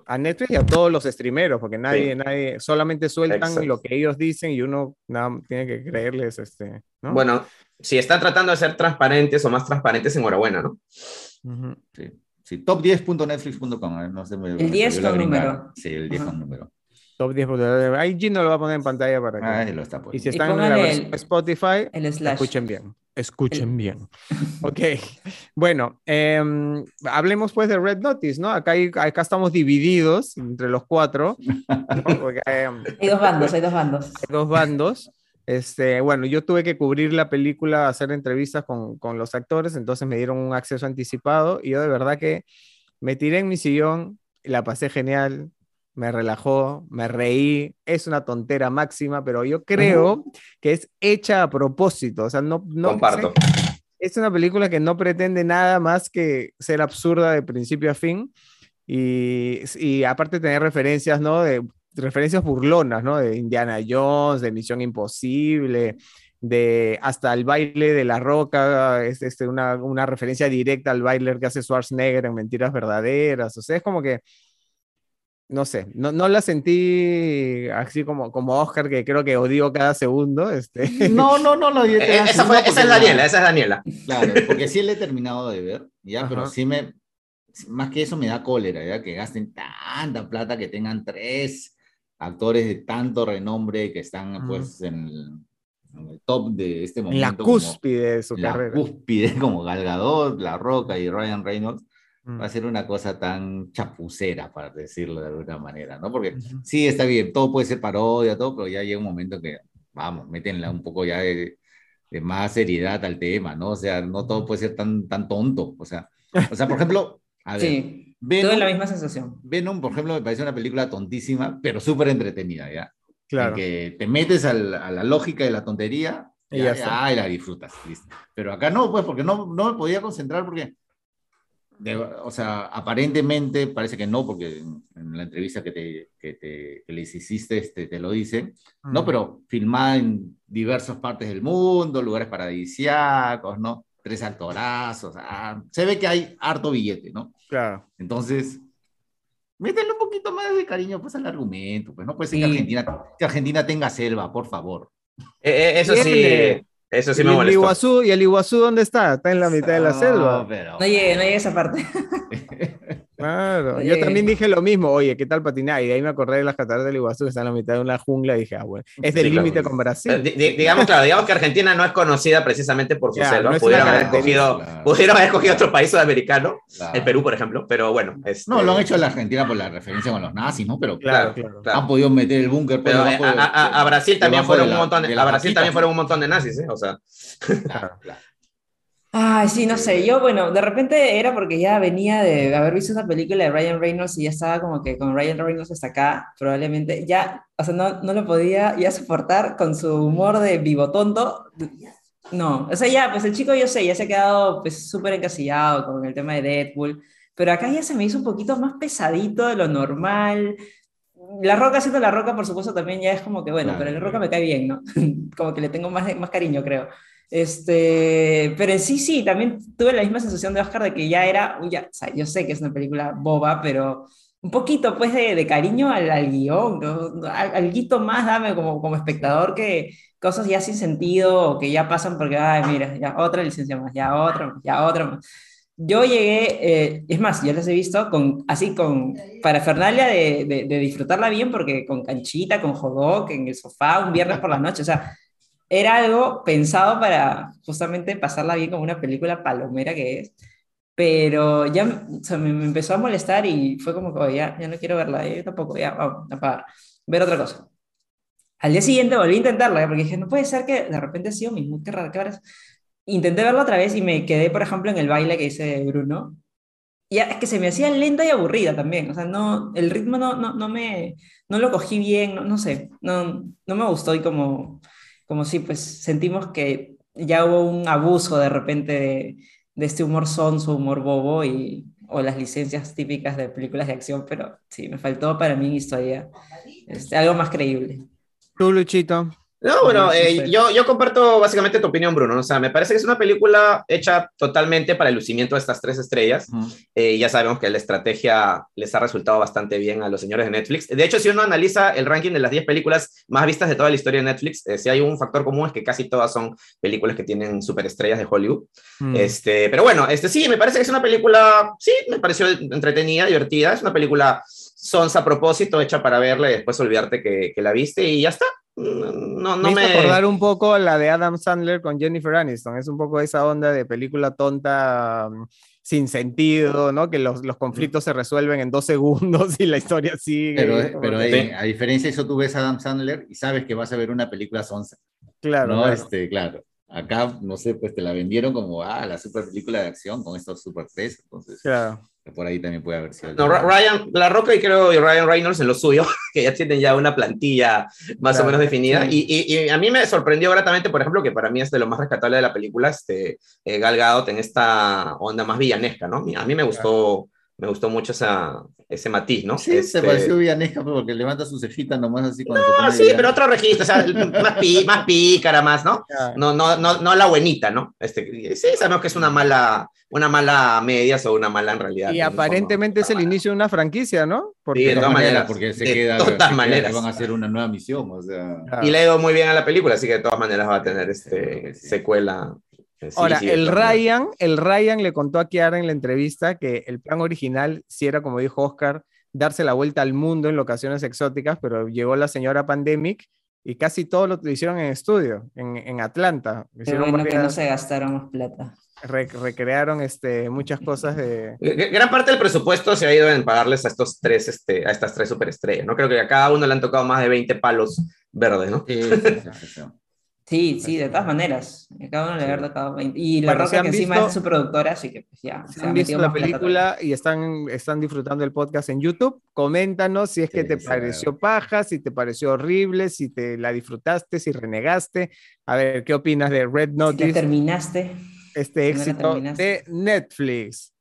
A Netflix y a todos los streameros, porque nadie, nadie, solamente sueltan lo que ellos dicen y uno nada, tiene que creerles, este, ¿no? Bueno, si están tratando de ser transparentes o más transparentes, enhorabuena, ¿no? Sí. Sí, top10.netflix.com. No sé, el 10 con número. Sí, el 10 con número. Top 10. Ahí Gino lo va a poner en pantalla para que. Ah, lo está y si están en la Spotify, escuchen bien. Escuchen bien. Ok. Bueno, eh, hablemos pues de Red Notice, ¿no? Acá, hay, acá estamos divididos entre los cuatro. Porque, eh, hay dos bandos, hay dos bandos. Hay dos bandos. Este, bueno, yo tuve que cubrir la película, hacer entrevistas con, con los actores, entonces me dieron un acceso anticipado y yo de verdad que me tiré en mi sillón, la pasé genial, me relajó, me reí, es una tontera máxima, pero yo creo que es hecha a propósito, o sea, no... no Comparto. Es una película que no pretende nada más que ser absurda de principio a fin y, y aparte tener referencias, ¿no? De referencias burlonas, ¿no? De Indiana Jones, de Misión Imposible, de hasta el baile de la roca, es este, una, una referencia directa al bailer que hace Schwarzenegger en Mentiras Verdaderas, o sea, es como que no sé, no, no la sentí así como, como Oscar, que creo que odio cada segundo. Este. No, no, no, no. Eh, esa, fue, esa es Daniela, esa es Daniela. Claro, porque sí le he terminado de ver, ya, pero sí me, más que eso me da cólera, ya, que gasten tanta plata, que tengan tres actores de tanto renombre que están, pues, en el, top de este momento. la cúspide de su carrera. La cúspide, como Galgador, La Roca y Ryan Reynolds va a mm. ser una cosa tan chapucera, para decirlo de alguna manera, ¿no? Porque sí, está bien, todo puede ser parodia, todo, pero ya llega un momento que, vamos, métenla un poco ya de, más seriedad al tema, ¿no? O sea, no todo puede ser tan, tan tonto, o sea, o sea, por ejemplo, a ver, sí, Venom, la misma sensación. Venom, por ejemplo, me parece una película tontísima, pero súper entretenida, ¿ya? Claro. que te metes a la lógica de la tontería y ya, ya, y la disfrutas, listo. Pero acá no, pues, porque no, no me podía concentrar porque o sea, aparentemente parece que no, porque en, la entrevista que, te, que, te, que les hiciste este, te lo dicen, ¿no? Mm. Pero filmada en diversas partes del mundo, lugares paradisíacos, ¿no? Tres actorazos, ah, se ve que hay harto billete, ¿no? Claro. Entonces, métele un poquito más de cariño pues al argumento, pues no puede ser que, Argentina, que Argentina tenga selva, por favor. Eh, eh, eso sí. Eso sí me molesta. El Iguazú, ¿Y el Iguazú dónde está? Está en la mitad de la selva. No, pero... no llegue, no llegue a esa parte. Claro, yo también dije lo mismo, oye, ¿qué tal patinar? Y de ahí me acordé de las cataratas del Iguazú, que están en la mitad de una jungla, y dije, ah, bueno, es del límite con Brasil. Eh, digamos, claro, digamos que Argentina no es conocida precisamente por su selva, pudieron, haber escogido, pudieron haber escogido otro país sudamericano, el Perú, por ejemplo, pero bueno. Este... No, lo han hecho en la Argentina por la referencia con los nazis, ¿no? Pero claro, claro, han podido meter el búnker. Pero eh, a, Brasil también fueron un montón de, a Brasil también fueron un montón de nazis, ¿eh? O sea. Claro, claro. Ay, sí, no sé, yo, bueno, de repente era porque ya venía de haber visto esa película de Ryan Reynolds y ya estaba como que con Ryan Reynolds hasta acá, probablemente, ya, o sea, no, no lo podía ya soportar con su humor de vivo tonto. No, o sea, ya, pues el chico yo sé, ya se ha quedado pues súper encasillado con el tema de Deadpool, pero acá ya se me hizo un poquito más pesadito de lo normal. La Roca siendo La Roca, por supuesto, también ya es como que, bueno, pero La Roca me cae bien, ¿no? como que le tengo más, más cariño, creo. Este, pero en sí, sí, también tuve la misma sensación de Oscar de que ya era, ya, o sea, yo sé que es una película boba, pero un poquito pues de, de cariño al, al guion, algo más dame como, como espectador que cosas ya sin sentido que ya pasan porque, ay, mira, ya otra licencia más, ya otra, ya otra más. Yo llegué, eh, es más, yo las he visto con, así con parafernalia de, de, de disfrutarla bien porque con canchita, con jodok, en el sofá, un viernes por la noche, o sea, era algo pensado para justamente pasarla bien como una película palomera que es. Pero ya me, empezó a molestar y fue como que ya, ya no quiero verla, yo tampoco, ya, vamos a apagar, ver otra cosa. Al día siguiente volví a intentarla, porque dije, no puede ser que de repente ha sido mismo, qué raro, qué raro. Intenté verla otra vez y me quedé, por ejemplo, en el baile que hice Bruno. Y es que se me hacía lenta y aburrida también, o sea, no, el ritmo no, no, no me, no lo cogí bien, no, no sé, no, no me gustó y como como si pues sentimos que ya hubo un abuso de repente de, este humor sonso, humor bobo y, o las licencias típicas de películas de acción, pero sí, me faltó para mí historia este, algo más creíble. Tú, Luchito. No, bueno, eh, yo, yo comparto básicamente tu opinión, Bruno. O sea, me parece que es una película hecha totalmente para el lucimiento de estas tres estrellas. Eh, ya sabemos que la estrategia les ha resultado bastante bien a los señores de Netflix. De hecho, si uno analiza el ranking de las 10 películas más vistas de toda la historia de Netflix, eh, si hay un factor común es que casi todas son películas que tienen superestrellas de Hollywood. Mm. Este, pero bueno, este, sí, me parece que es una película, sí, me pareció entretenida, divertida. Es una película sonsa a propósito, hecha para verla y después olvidarte que, que la viste y ya está no, no me, acordar un poco la de Adam Sandler con Jennifer Aniston. Es un poco esa onda de película tonta mm, sin sentido, ¿no? Que los, los, conflictos se resuelven en dos segundos y la historia sigue. Pero, pero a diferencia de eso, tú ves a Adam Sandler y sabes que vas a ver una película sonsa. Claro. ¿no? Este, claro. Acá, no sé, pues te la vendieron como, ah, la super película de acción con estos super tres. Entonces, claro por ahí también puede haber sido. No, Ryan, La Roca y creo y Ryan Reynolds en lo suyo, que ya tienen ya una plantilla más o menos definida. Y, y, a mí me sorprendió gratamente, por ejemplo, que para mí es de lo más rescatable de la película, este, eh, Gal Gadot en esta onda más villanesca, ¿no? A mí me gustó me gustó mucho esa, ese matiz, ¿no? Sí, se este pareció Villanesca porque levanta su cejita nomás así cuando No, sí, pero otro registro, o sea, más, más pícara, más, ¿no? No, no, no, no la buenita, ¿no? Este, sí, sabemos que es una mala, una mala media o una mala en realidad. Y aparentemente es el inicio de una franquicia, ¿no? Porque, sí, de todas maneras, porque se queda, de todas maneras. van a hacer una nueva misión, o sea. Y le ha ido muy bien a la película, así que de todas maneras va a tener este, secuela Ahora, el, Ryan, el Ryan le contó a Kiara en la entrevista que el plan original, si era como dijo Oscar, darse la vuelta al mundo en locaciones exóticas, pero llegó la señora Pandemic y casi todo lo hicieron en estudio, en, Atlanta. Hicieron bueno que no se gastaron plata. recrearon este, muchas cosas de... Gran parte del presupuesto se ha ido en pagarles a, estos tres, este, a estas tres superestrellas, ¿no? Creo que a cada uno le han tocado más de 20 palos verdes, ¿no? Sí, sí, sí, Sí, sí, de todas maneras. Cada uno le tocado 20. Y la Roca que encima es su productora, así que pues ya. Se han visto la película y están, están disfrutando el podcast en YouTube, coméntanos si es que te pareció paja, si te pareció horrible, si te la disfrutaste, si renegaste. A ver, ¿qué opinas de Red Notice? Si terminaste. Este éxito de Netflix.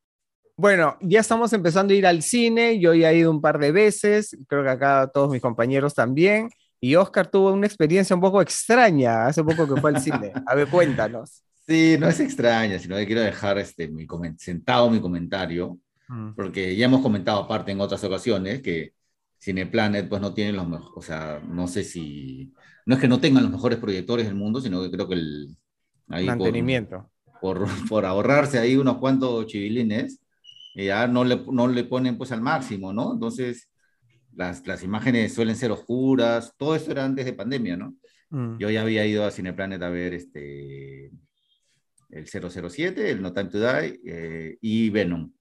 Bueno, ya estamos empezando a ir al cine. Yo ya he ido un par de veces. Creo que acá todos mis compañeros también. Y Oscar tuvo una experiencia un poco extraña hace poco que fue al cine. A ver, cuéntanos. Sí, no es extraña, sino que quiero dejar este, mi sentado mi comentario, mm. porque ya hemos comentado aparte en otras ocasiones que Cineplanet pues no tiene los mejores, o sea, no sé si, no es que no tengan los mejores proyectores del mundo, sino que creo que el... Mantenimiento. Por, por, ahorrarse ahí unos cuantos chivilines, ya no le, no le ponen pues al máximo, ¿no? Entonces, las, las, imágenes suelen ser oscuras, todo esto era antes de pandemia, ¿no? Mm. Yo ya había ido a Cineplanet a ver este, el 007, el No Time to Die eh, y Venom,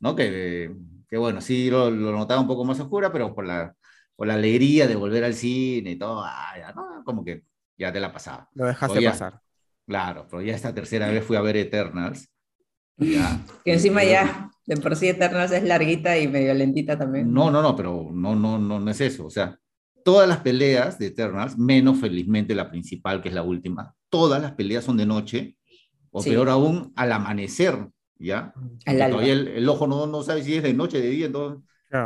¿no? Que, que bueno, sí lo, lo, notaba un poco más oscura, pero por la, por la alegría de volver al cine y todo, ah, ya, ¿no? como que ya te la pasaba. Lo dejaste pasar. Claro, pero ya esta tercera vez fui a ver Eternals. Ya, que encima ya de por sí Eternals es larguita y medio lentita también. No, no, no, pero no, no, no, no es eso. O sea, todas las peleas de Eternals, menos felizmente la principal, que es la última, todas las peleas son de noche, o peor aún, al amanecer, ¿ya? todavía el, ojo no, no sabe si es de noche, de día, entonces,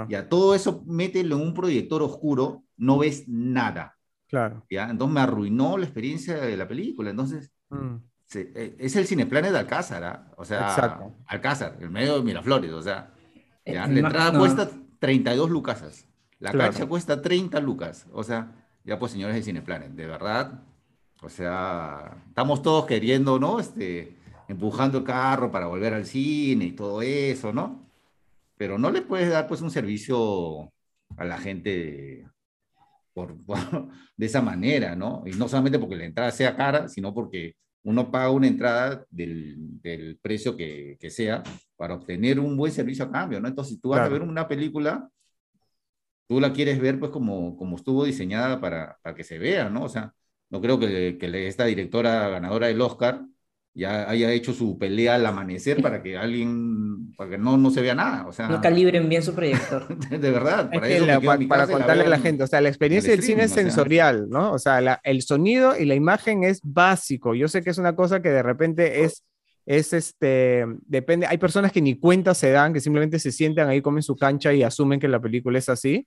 ya, todo eso mételo en un proyector oscuro, no ves nada. Claro. ¿ya? Entonces me arruinó la experiencia de la película, entonces... Mm. Eh, es el cineplanes de Alcázar, ¿ah? o sea, Alcázar, en medio de Miraflores, o sea, eh, la entrada cuesta 32 lucas, la cancha cuesta 30 lucas, o sea, ya pues señores de Cineplanet, de verdad, o sea, estamos todos queriendo, ¿no? Este, empujando el carro para volver al cine y todo eso, ¿no? Pero no le puedes dar pues un servicio a la gente por, de esa manera, ¿no? Y no solamente porque la entrada sea cara, sino porque uno paga una entrada del, del precio que, que, sea para obtener un buen servicio a cambio, ¿no? Entonces, si tú vas a ver una película, tú la quieres ver pues como, como estuvo diseñada para, para que se vea, ¿no? O sea, no creo que, que esta directora ganadora del Oscar ya haya hecho su pelea al amanecer para que alguien, para que no, no se vea nada. O sea, no calibren bien su proyector. de verdad, para, contarle a la gente, o sea, la experiencia del cine es sensorial, ¿no? O sea, el sonido y la imagen es básico. Yo sé que es una cosa que de repente es es este, depende, hay personas que ni cuenta se dan, que simplemente se sientan ahí, comen su cancha y asumen que la película es así,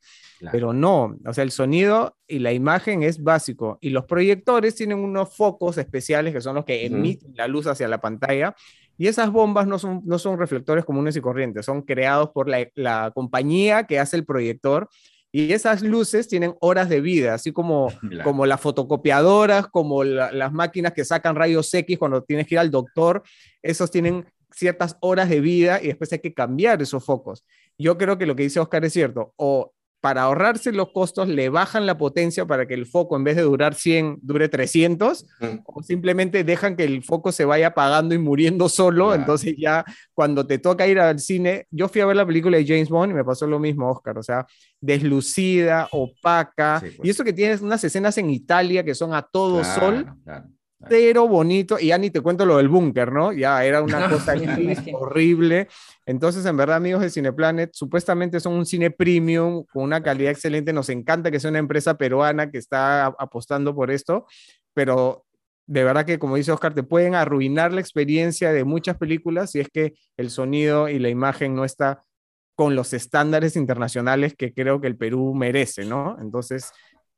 pero no, o sea, el sonido y la imagen es básico y los proyectores tienen unos focos especiales que son los que emiten la luz hacia la pantalla y esas bombas no son, no son reflectores comunes y corrientes, son creados por la, la compañía que hace el proyector y esas luces tienen horas de vida, así como, como las fotocopiadoras, como las máquinas que sacan rayos X cuando tienes que ir al doctor, esos tienen ciertas horas de vida y después hay que cambiar esos focos. Yo creo que lo que dice Oscar es cierto, o para ahorrarse los costos, le bajan la potencia para que el foco, en vez de durar 100, dure 300, o simplemente dejan que el foco se vaya apagando y muriendo solo. Entonces, ya cuando te toca ir al cine, yo fui a ver la película de James Bond y me pasó lo mismo, Oscar. O sea, deslucida, opaca. Y pues. eso que tienes unas escenas en Italia que son a todo sol pero bonito, y ya ni te cuento lo del búnker, ¿no? Ya era una cosa horrible. Entonces, en verdad, amigos de Cineplanet, supuestamente son un cine premium con una calidad excelente. Nos encanta que sea una empresa peruana que está apostando por esto, pero de verdad que, como dice Oscar, te pueden arruinar la experiencia de muchas películas si es que el sonido y la imagen no está con los estándares internacionales que creo que el Perú merece, ¿no? Entonces,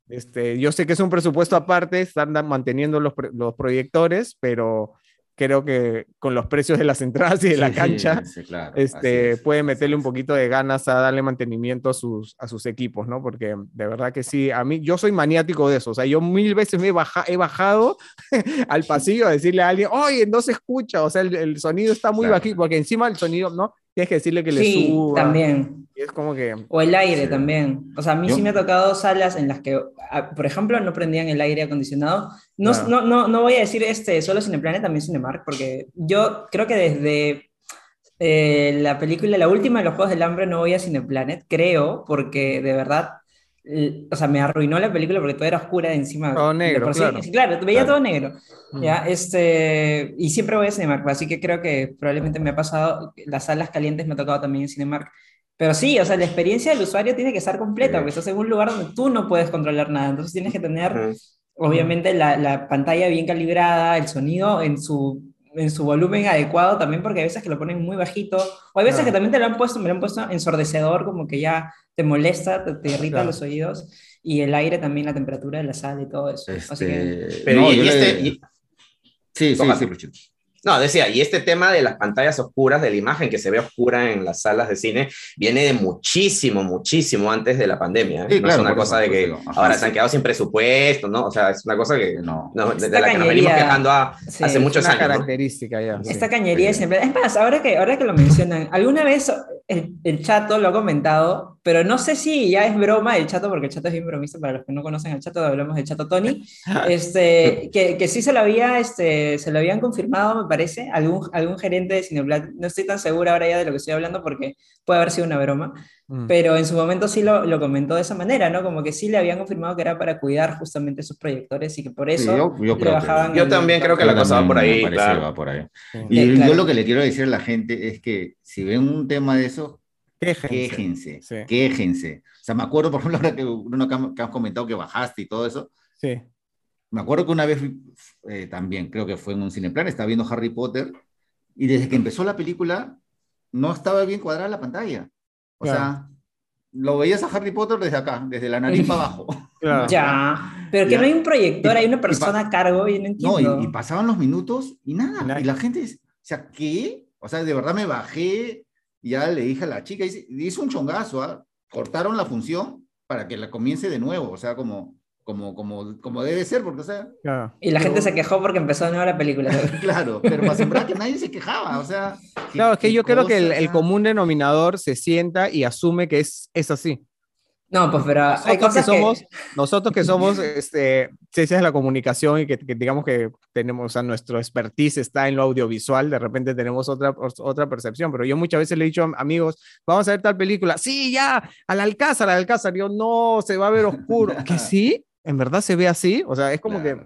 este, yo sé que es un presupuesto aparte, están manteniendo los, los proyectores, pero creo que con los precios de las entradas y de la cancha, este, puede meterle un poquito de ganas a darle mantenimiento a sus, a sus equipos, ¿no? Porque de verdad que sí, a mí, yo soy maniático de eso, o sea, yo mil veces me he, he bajado al pasillo a decirle a alguien, oye, no se escucha, o sea, el, sonido está muy bajito, porque encima el sonido, ¿no? Tienes que decirle que le suba. también. Y es como que... O el aire también. O sea, a mí sí me ha tocado salas en las que, por ejemplo, no prendían el aire acondicionado. No, no, no, no voy a decir este, solo Cineplanet, también Cinemark, porque yo creo que desde eh, la película, la última de los Juegos del Hambre, no voy a Cineplanet, creo, porque de verdad o sea, me arruinó la película porque todo era oscura encima. Todo negro, claro. claro, veía todo negro. Mm. ¿ya? Este, y siempre voy a Cinemark, así que creo que probablemente me ha pasado, las salas calientes me ha tocado también en Cinemark. Pero sí, o sea, la experiencia del usuario tiene que estar completa, porque estás en un lugar donde tú no puedes controlar nada, entonces tienes que tener, obviamente, la, la pantalla bien calibrada, el sonido en su en su volumen adecuado también, porque hay veces que lo ponen muy bajito, o hay veces que también te lo han puesto, me lo han puesto ensordecedor, como que ya te molesta, te, irrita los oídos, y el aire también, la temperatura de la sala y todo eso. Así que... Este, Pero y, este... Sí, sí, sí, no, decía, y este tema de las pantallas oscuras, de la imagen que se ve oscura en las salas de cine, viene de muchísimo, muchísimo antes de la pandemia. ¿eh? no es una cosa de que ahora se han quedado sin presupuesto, ¿no? O sea, es una cosa que no, de, la que nos venimos quejando hace muchos años. característica ya. Esta cañería siempre. Es más, ahora que, ahora que lo mencionan, alguna vez el, el, chato lo ha comentado, pero no sé si ya es broma el chato, porque el chato es bien bromista, para los que no conocen al chato, hablamos del chato Tony, este, que, que sí se lo, había, este, se lo habían confirmado, parece, algún, algún gerente de Cineplat, no estoy tan segura ahora ya de lo que estoy hablando porque puede haber sido una broma, mm. pero en su momento sí lo, lo, comentó de esa manera, ¿no? Como que sí le habían confirmado que era para cuidar justamente sus proyectores y que por eso yo, trabajaban. Yo también creo que la cosa va por ahí. Claro. por ahí. Y yo lo que le quiero decir a la gente es que si ven un tema de eso, quéjense, quéjense. O sea, me acuerdo, por ejemplo, ahora que uno que has comentado que bajaste y todo eso. Sí me acuerdo que una vez eh, también, creo que fue en un cineplan, estaba viendo Harry Potter y desde que empezó la película no estaba bien cuadrada la pantalla. O sea, lo veías a Harry Potter desde acá, desde la nariz para abajo. Ya, pero que no hay un proyector, hay una persona a cargo y no entiendo. No, y, pasaban los minutos y nada. Y la gente, o sea, ¿qué? O sea, de verdad me bajé y ya le dije a la chica, hizo un chongazo, ¿ah? cortaron la función para que la comience de nuevo, o sea, como como, como, como debe ser, porque, o sea... Y la gente se quejó porque empezó de nuevo la película. claro, pero para sembrar que nadie se quejaba, o sea... Claro, es que yo creo que el, común denominador se sienta y asume que es, es así. No, pues pero nosotros hay cosas que, somos, nosotros que somos este, ciencias de la comunicación y que, digamos que tenemos, o sea, nuestro expertise está en lo audiovisual, de repente tenemos otra, otra percepción, pero yo muchas veces le he dicho a amigos, vamos a ver tal película, sí, ya, al alcázar, al alcázar, yo no, se va a ver oscuro, que sí, en verdad se ve así, o sea, es como que...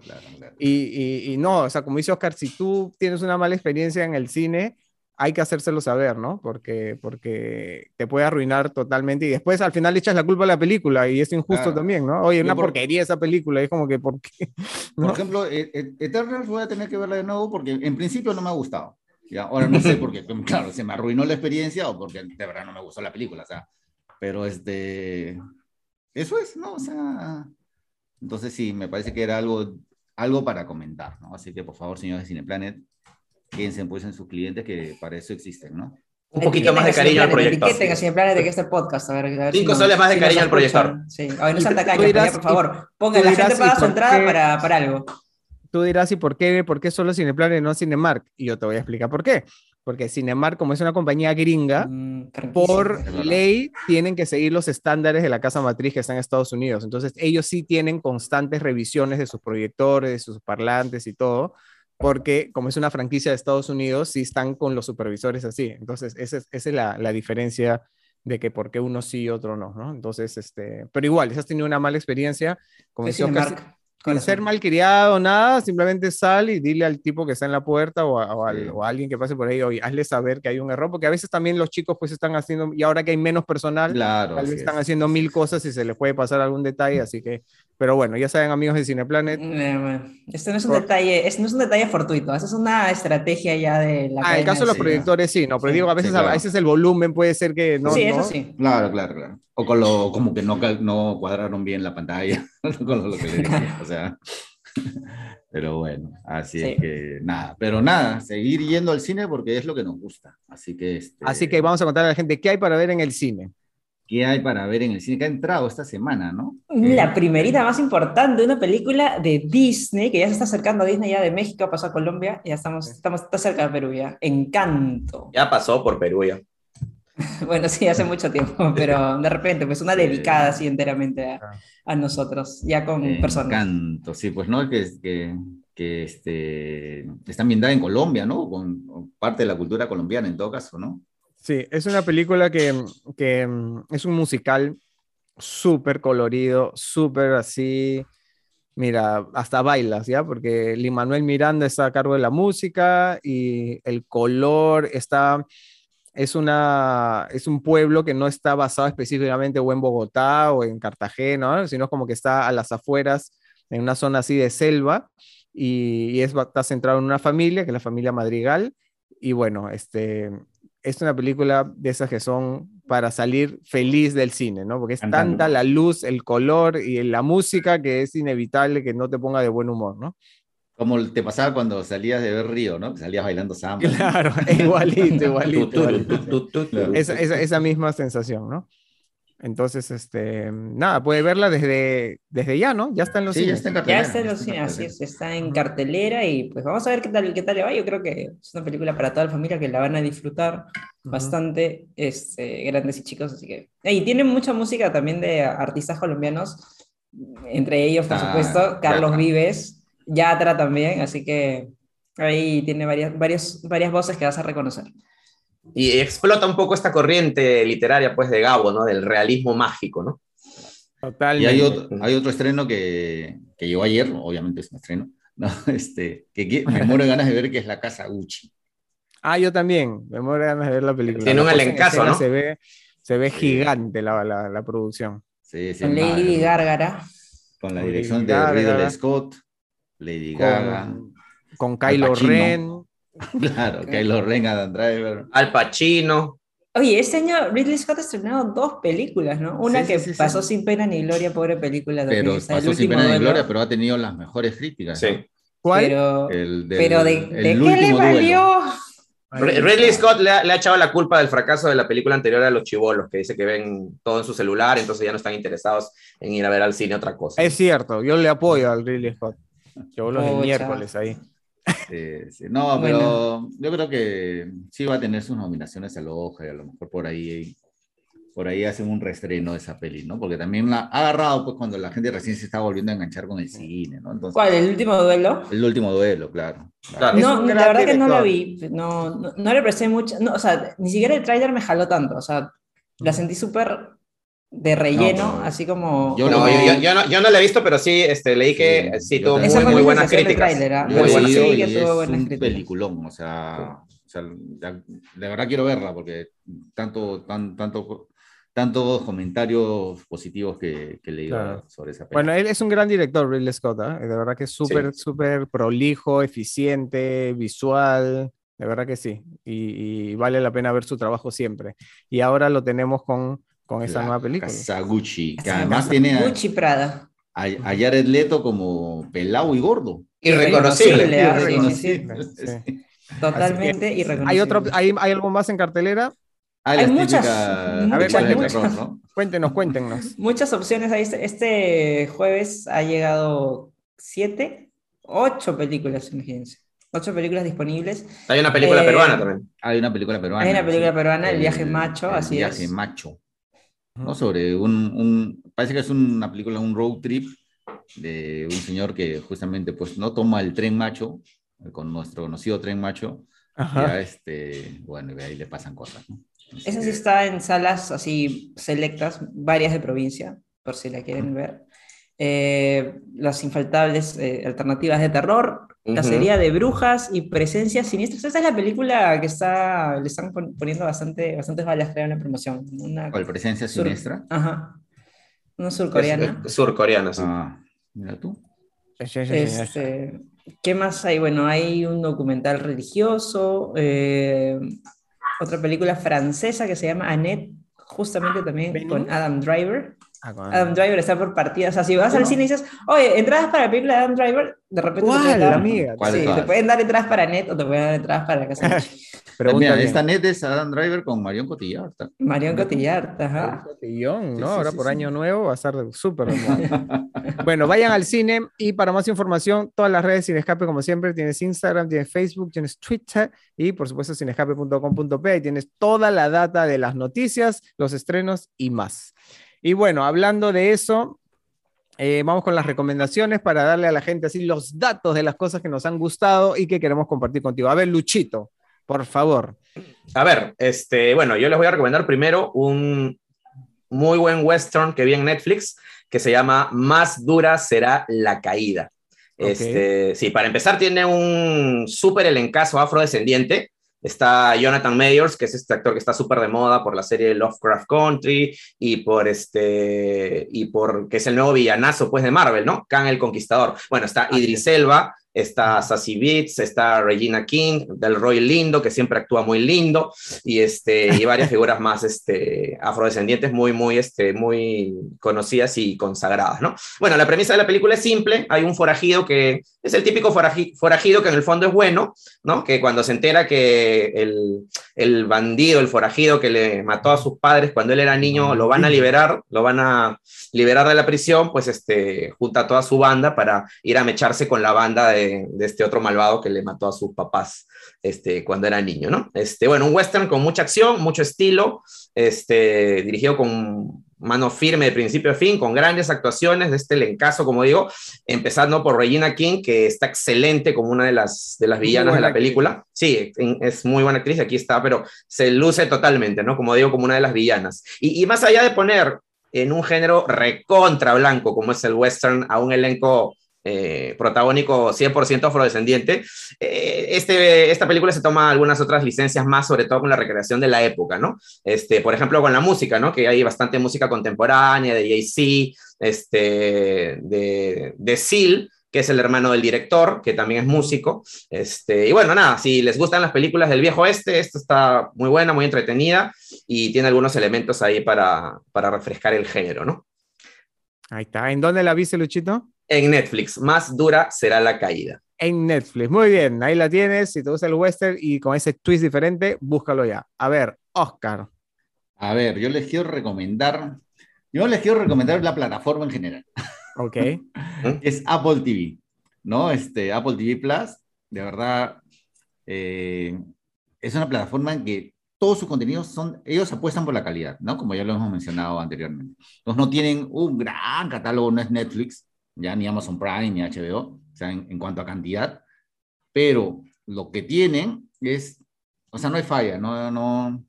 Y, y, no, o sea, como dice Oscar, si tú tienes una mala experiencia en el cine, hay que hacérselo saber, ¿no? Porque, porque te puede arruinar totalmente y después al final le echas la culpa a la película y es injusto también, ¿no? Oye, una porquería esa película, es como que, ¿por qué? Por ejemplo, e, e, Eternals voy a tener que verla de nuevo porque en principio no me ha gustado. ¿ya? Ahora no sé porque, claro, se me arruinó la experiencia o porque de verdad no me gustó la película, o sea, pero este... Eso es, ¿no? O sea, entonces sí, me parece que era algo, algo para comentar, ¿no? Así que por favor, señores de Cineplanet, quédense pues en sus clientes que para eso existen, ¿no? Un poquito más de cariño al proyector. Etiqueten a Cineplanet de que este podcast, a ver, a ver Cinco soles más de cariño al proyector. Sí, a ver, no sean tacaños, por favor. Pongan, la gente paga su entrada para, para algo. Tú dirás, ¿y por qué, por qué solo Cineplanet y no Cinemark? Y yo te voy a explicar por qué porque Cinemark, como es una compañía gringa, mm, por ley tienen que seguir los estándares de la casa matriz que está en Estados Unidos. Entonces, ellos sí tienen constantes revisiones de sus proyectores, de sus parlantes y todo, porque como es una franquicia de Estados Unidos, sí están con los supervisores así. Entonces, esa es, esa es la, la, diferencia de que por qué uno sí y otro no, ¿no? Entonces, este, pero igual, si has tenido una mala experiencia, como decía sin ser malcriado, nada, simplemente sal y dile al tipo que está en la puerta o a, alguien que pase por ahí, oye, hazle saber que hay un error, porque a veces también los chicos pues están haciendo, y ahora que hay menos personal, claro, tal vez están haciendo mil cosas y se les puede pasar algún detalle, así que Pero bueno, ya saben, amigos de Cineplanet. Esto no es un detalle, no es un detalle fortuito, eso es una estrategia ya de la. Ah, en el caso de los proyectores sí, no, pero digo, a veces, a veces el volumen puede ser que no. Sí, eso sí. Claro, claro, claro. O con lo, como que no, no cuadraron bien la pantalla, con lo que le dije. o sea. Pero bueno, así es que nada, pero nada, seguir yendo al cine porque es lo que nos gusta. Así que, este, así que vamos a contar a la gente qué hay para ver en el cine. ¿Qué hay para ver en el cine? Que ha entrado esta semana, ¿no? La primerita más importante, una película de Disney, que ya se está acercando a Disney, ya de México pasó a Colombia, ya estamos, estamos está cerca de Perú ya. Encanto. Ya pasó por Perú ya. bueno, sí, hace mucho tiempo, pero de repente, pues una dedicada así enteramente a, nosotros, ya con personas. Encanto, sí, pues no, que, que, que este, está ambientada en Colombia, ¿no? Con parte de la cultura colombiana en todo caso, ¿no? Sí, es una película que, que mm, es un musical súper colorido, súper así, mira, hasta bailas, ¿ya? Porque Lin Manuel Miranda está a cargo de la música y el color está, es, una, es un pueblo que no está basado específicamente en Bogotá o en Cartagena, sino como que está a las afueras, en una zona así de selva, y, y es, está centrado en una familia, que es la familia Madrigal, y bueno, este, es una película de esas que son para salir feliz del cine, ¿no? Porque es tanta la luz, el color y la música que es inevitable que no te ponga de buen humor, ¿no? Como te pasaba cuando salías de ver Río, ¿no? Que salías bailando samba. Claro, igualito, igualito. esa, esa, misma sensación, ¿no? Entonces, este, nada, puede verla desde, desde ya, ¿no? Ya está en los sí, Ya está en cartelera. Ya está en los cines, así es, está en cartelera y pues vamos a ver qué tal, qué tal le va. Yo creo que es una película para toda la familia que la van a disfrutar bastante, este, grandes y chicos, así que... Y tiene mucha música también de artistas colombianos, entre ellos, por ah, supuesto, Carlos Vives, Yatra también, así que ahí tiene varias, varias, varias voces que vas a reconocer. Y explota un poco esta corriente literaria, pues, de Gabo, ¿no? Del realismo mágico, ¿no? Totalmente. Y hay otro, hay otro estreno que, que llegó ayer, obviamente es un estreno, ¿no? este, que, me muero ganas de ver, que es La Casa Gucci. Ah, yo también, me muero ganas de ver la película. Tiene un elencazo, ¿no? Se ve, se ve gigante la, la, la producción. Sí, sí, Con Lady Gárgara. Con la dirección de Ridley Scott, Lady Gaga. Con Kylo Ren. Claro, Kylo Ren, Adam Driver. Al Pacino. Oye, este año Ridley Scott ha estrenado dos películas, ¿no? Una que pasó sin pena ni gloria, pobre película. Pero pasó sin pena ni gloria, pero ha tenido las mejores críticas. Sí. ¿Cuál? Pero, pero ¿de, qué le valió? Ridley Scott le ha, echado la culpa del fracaso de la película anterior a los chivolos, que dice que ven todo en su celular, entonces ya no están interesados en ir a ver al cine otra cosa. Es cierto, yo le apoyo al Ridley Scott. Chivolos el miércoles ahí. No, pero yo creo que sí va a tener sus nominaciones al Oscar y a lo mejor por ahí, por ahí hacen un reestreno de esa peli, ¿no? Porque también la ha agarrado pues cuando la gente recién se está volviendo a enganchar con el cine, ¿no? ¿Cuál? ¿El último duelo? El último duelo, claro. No, la verdad que no lo vi, no, no, le presté mucho, no, o sea, ni siquiera el tráiler me jaló tanto, o sea, la sentí súper de relleno, así como... Yo, no, yo, no, yo, no, la he visto, pero sí este, leí que sí, tuvo muy, muy buenas críticas. ¿ah? Muy buenas críticas. Es un peliculón, o sea, o sea de verdad quiero verla porque tanto, tan, tanto, tantos comentarios positivos que, que he leído sobre esa película. Bueno, él es un gran director, Ridley Scott, ¿eh? de verdad que es súper, súper prolijo, eficiente, visual, de verdad que sí, y, y vale la pena ver su trabajo siempre. Y ahora lo tenemos con con esa nueva película. Casa Gucci, que además tiene a, Gucci Prada. A, a, Jared Leto como pelado y gordo. Irreconocible. Totalmente irreconocible. ¿Hay, otro, hay, ¿Hay algo más en cartelera? hay muchas, a ver, cuéntenos, cuéntenos. Muchas opciones. Este, este jueves ha llegado siete, ocho películas, imagínense. Ocho películas disponibles. Hay una película eh, peruana también. Hay una película peruana. Hay una película peruana, El viaje macho, el así viaje macho. ¿No? Sobre un, un, parece que es una película, un road trip de un señor que justamente pues no toma el tren macho, con nuestro conocido tren macho, ya este, bueno, y ahí le pasan cosas, ¿no? Esa sí está en salas así selectas, varias de provincia, por si la quieren ver. Eh, las infaltables eh, alternativas de terror, cacería de brujas y presencias siniestras. Esa es la película que está, le están poniendo bastante, bastantes balas, creo, en la promoción. Una, ¿Cuál presencia siniestra? Ajá. Una surcoreana. surcoreana, sí. Ah, Mira tú. Este, ¿Qué más hay? Bueno, hay un documental religioso, eh, otra película francesa que se llama Annette, justamente también con Adam Driver. Ah, Adam Driver está por partidas. O sea, si vas al cine y dices, oye, entradas para la película de Adam Driver, de repente te, pueden dar, amiga? Sí, te pueden dar entradas para Net o te pueden dar entradas para la casa. Pero mira, esta net es Adam Driver con Marion Cotillard. Marion Cotillard, ajá. Cotillón, ¿no? Ahora por año nuevo va a estar súper Bueno, vayan al cine y para más información, todas las redes Sin Escape, como siempre, tienes Instagram, tienes Facebook, tienes Twitter y por supuesto cinescape.com.p y tienes toda la data de las noticias, los estrenos y más. Y bueno, hablando de eso, eh, vamos con las recomendaciones para darle a la gente así los datos de las cosas que nos han gustado y que queremos compartir contigo. A ver, Luchito, por favor. A ver, este, bueno, yo les voy a recomendar primero un muy buen western que vi en Netflix que se llama Más dura será la caída. Este, sí, para empezar tiene un súper elencazo afrodescendiente Está Jonathan Mayors, que es este actor que está súper de moda por la serie Lovecraft Country y por este y por que es el nuevo villanazo pues de Marvel, ¿no? Khan el Conquistador. Bueno, está Idris Elba, está Sassy Beats, está Regina King, del Roy Lindo, que siempre actúa muy lindo, y, este, y varias figuras más este, afrodescendientes muy, muy, este, muy conocidas y consagradas, ¿no? Bueno, la premisa de la película es simple, hay un forajido que es el típico forajido que en el fondo es bueno, ¿no? Que cuando se entera que el, el bandido, el forajido que le mató a sus padres cuando él era niño, lo van a liberar, lo van a liberar de la prisión, pues este, junta a toda su banda para ir a mecharse con la banda de de, este otro malvado que le mató a sus papás este, cuando era niño, ¿no? Este, bueno, un western con mucha acción, mucho estilo, este, dirigido con mano firme de principio a fin, con grandes actuaciones de este elencazo, como digo, empezando por Regina King, que está excelente como una de las, de las villanas de la película. Sí, es muy buena actriz, aquí está, pero se luce totalmente, ¿no? Como digo, como una de las villanas. Y, y más allá de poner en un género recontra blanco, como es el western, a un elenco eh, protagónico 100% afrodescendiente. Eh, este, esta película se toma algunas otras licencias más, sobre todo con la recreación de la época, ¿no? Este, por ejemplo, con la música, ¿no? Que hay bastante música contemporánea de Jay-Z, este, de, de Seal, que es el hermano del director, que también es músico. Este, y bueno, nada, si les gustan las películas del viejo este, esta está muy buena, muy entretenida y tiene algunos elementos ahí para, para refrescar el género, ¿no? Ahí está. ¿En dónde la viste, Luchito? En Netflix, más dura será la caída. En Netflix, muy bien, ahí la tienes. Si te gusta el western y con ese twist diferente, búscalo ya. A ver, Oscar. A ver, yo les quiero recomendar, yo les quiero recomendar la plataforma en general. Ok. es Apple TV, ¿no? Este, Apple TV Plus, de verdad, eh, es una plataforma en que todos sus contenidos son, ellos apuestan por la calidad, ¿no? Como ya lo hemos mencionado anteriormente. Entonces no tienen un gran catálogo, no es Netflix, ya ni Amazon Prime ni HBO, o sea, en, cuanto a cantidad, pero lo que tienen es, o sea, no hay falla, no, no,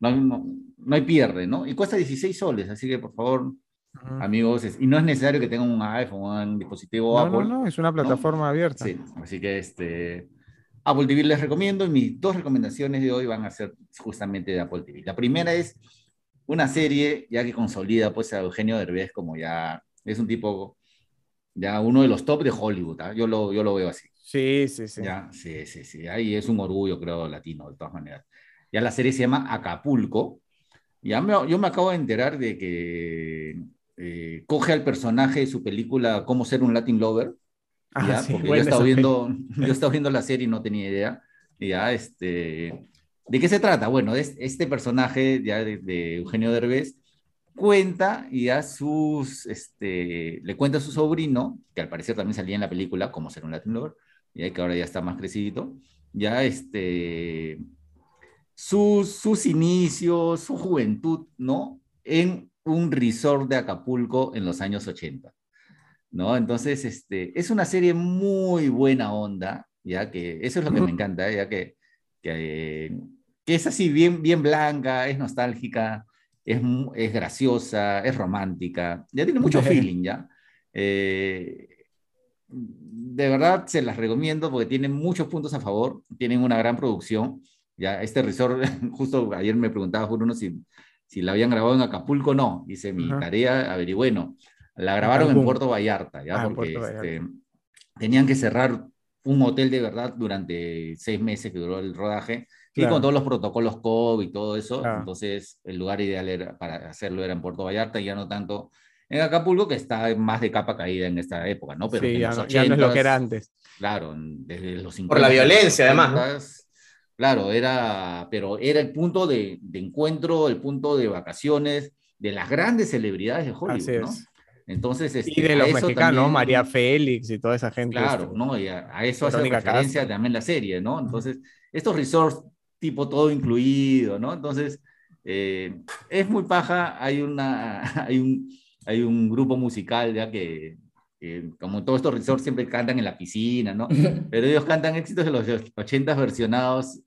no, no, hay pierde, ¿no? Y cuesta 16 soles, así que por favor, amigos, y no es necesario que tengan un iPhone o un dispositivo Apple. No, no, es una plataforma abierta. Sí, así que este, Apple TV les recomiendo y mis dos recomendaciones de hoy van a ser justamente de Apple TV. La primera es una serie ya que consolida pues a Eugenio Derbez como ya es un tipo ya uno de los top de Hollywood, ¿ah? yo, lo, yo lo veo así. Sí, sí, sí. Ya, sí, sí, sí. Ahí es un orgullo, creo, latino, de todas maneras. Ya la serie se llama Acapulco. Ya me, yo me acabo de enterar de que eh, coge al personaje de su película Cómo ser un Latin Lover. Ah, ya, porque yo estaba, viendo, yo estaba viendo la serie y no tenía idea. Ya, este, ¿De qué se trata? Bueno, es este personaje ya de, de Eugenio Derbez cuenta y a sus, este, le cuenta a su sobrino, que al parecer también salía en la película, como ser un Latin Lover, y que ahora ya está más crecidito, ya este, sus, sus inicios, su juventud, ¿no? En un resort de Acapulco en los años 80, ¿no? Entonces, este, es una serie muy buena onda, ya que eso es lo que me encanta, ya que, que, que es así bien, bien blanca, es nostálgica, es, graciosa, es romántica, ya tiene mucho feeling, ¿ya? Eh, de verdad se las recomiendo porque tienen muchos puntos a favor, tienen una gran producción. Ya, este resort, justo ayer me preguntaba por uno si, si la habían grabado en Acapulco, no. Hice mi tarea, averigüé, no. La grabaron en Puerto Vallarta, ¿ya? Ah, porque este, tenían que cerrar un hotel de verdad durante seis meses que duró el rodaje y con todos los protocolos COVID y todo eso. Entonces, el lugar ideal era, para hacerlo era en Puerto Vallarta y ya no tanto en Acapulco, que está más de capa caída en esta época, ¿no? Pero sí, ya, no, es lo que era antes. Claro, desde los 50. Por la violencia, además. Claro, era, pero era el punto de, de, encuentro, el punto de vacaciones de las grandes celebridades de Hollywood, ¿no? Entonces, este, y de los mexicanos, María Félix y toda esa gente. Claro, este, ¿no? Y a, eso hace referencia también la serie, ¿no? Entonces, estos resorts tipo todo incluido, ¿no? Entonces, eh, es muy paja, hay, una, hay, un, hay un grupo musical ya que, como todos estos resorts siempre cantan en la piscina, ¿no? Pero ellos cantan éxitos de los 80 versionados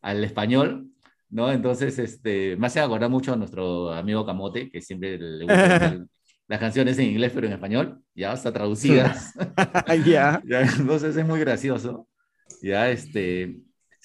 al español, ¿no? Entonces, este, me hace acordar mucho a nuestro amigo Camote, que siempre le gusta las canciones en inglés pero en español, ya hasta traducidas. ya. Entonces es muy gracioso. Ya, este,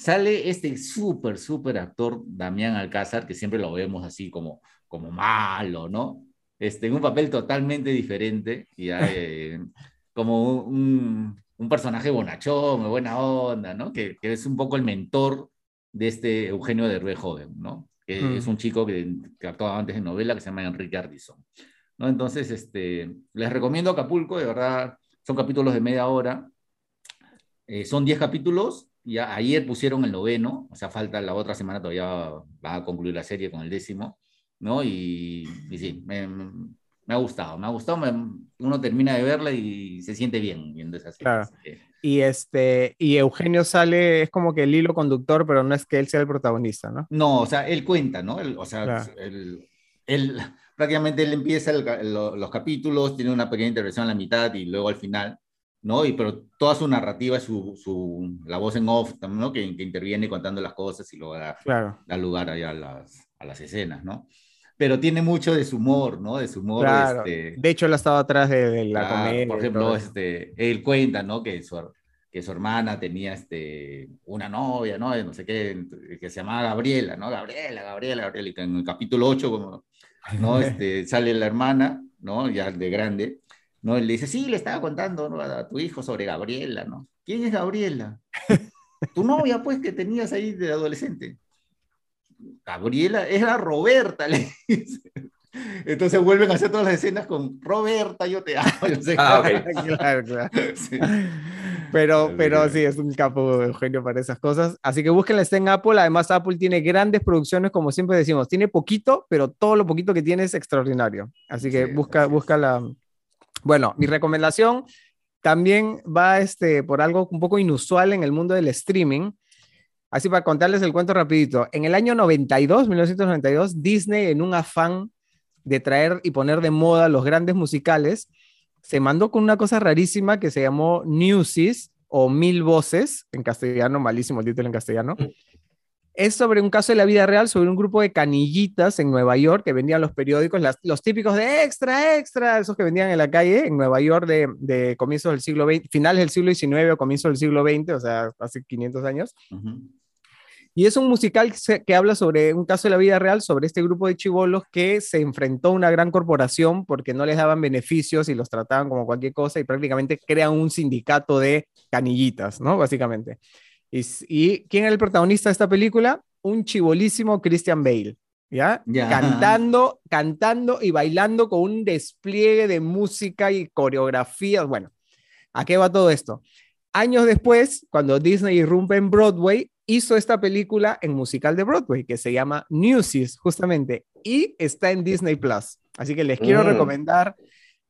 sale este súper, súper actor Damián Alcázar, que siempre lo vemos así como, como malo, ¿no? Este, en un papel totalmente diferente, ya, eh, como un, un, personaje bonachón, buena onda, ¿no? Que, que, es un poco el mentor de este Eugenio de Rue joven, ¿no? Que mm. es un chico que, que, actuaba antes en novela que se llama Enrique Ardison. ¿no? Entonces, este, les recomiendo Acapulco, de verdad, son capítulos de media hora. Eh, son 10 capítulos, ya ayer pusieron el noveno, o sea, falta la otra semana todavía va a concluir la serie con el décimo, ¿no? Y, y sí, me, me, ha gustado, me ha gustado, uno termina de verla y se siente bien viendo esa serie. Claro. Y, este, y Eugenio sale, es como que el hilo conductor, pero no es que él sea el protagonista, ¿no? No, o sea, él cuenta, ¿no? o sea, él, prácticamente él empieza los capítulos, tiene una pequeña intervención en la mitad y luego al final, ¿no? Y, pero toda su narrativa es su, su, la voz en off, ¿no? Que, que, interviene contando las cosas y luego da, da lugar a las, a las escenas, ¿no? Pero tiene mucho de su humor, ¿no? De su humor. Este, de hecho, él ha estado atrás de, la comedia. Por ejemplo, este, él cuenta, ¿no? Que su, que su hermana tenía este, una novia, ¿no? No sé qué, que se llamaba Gabriela, ¿no? Gabriela, Gabriela, Gabriela. Y en el capítulo 8, como ¿no? Este, sale la hermana, ¿no? Ya de grande, ¿no? Y le dice, sí, le estaba contando a tu hijo sobre Gabriela, ¿no? ¿Quién es Gabriela? tu novia, pues, que tenías ahí de adolescente. Gabriela, era Roberta, le dice. Entonces vuelven a hacer todas las escenas con Roberta, yo te amo. ah, claro, claro. Pero, pero sí, es un capo Eugenio para esas cosas. Así que búsquenla, está en Apple. Además, Apple tiene grandes producciones, como siempre decimos. Tiene poquito, pero todo lo poquito que tiene es extraordinario. Así que busca, busca la... Bueno, mi recomendación también va este, por algo un poco inusual en el mundo del streaming. Así para contarles el cuento rapidito. En el año 92, 1992, Disney, en un afán de traer y poner de moda los grandes musicales, se mandó con una cosa rarísima que se llamó Newsies o Mil Voces, en castellano, malísimo el título en castellano. Es sobre un caso de la vida real, sobre un grupo de canillitas en Nueva York que vendían los periódicos, los típicos de extra, extra, esos que vendían en la calle en Nueva York de, de comienzos del siglo XX, finales del siglo XIX o comienzos del siglo XX, o sea, hace 500 años. Y es un musical que, habla sobre un caso de la vida real, sobre este grupo de chivolos que se enfrentó a una gran corporación porque no les daban beneficios y los trataban como cualquier cosa y prácticamente crean un sindicato de canillitas, ¿no? Básicamente. Y, y ¿quién era el protagonista de esta película? Un chivolísimo Christian Bale. ¿Ya? Cantando, cantando y bailando con un despliegue de música y coreografías. Bueno, ¿a qué va todo esto? Años después, cuando Disney irrumpe en Broadway, hizo esta película en musical de Broadway que se llama Newsies, justamente, y está en Disney Plus. Así que les quiero mm. recomendar.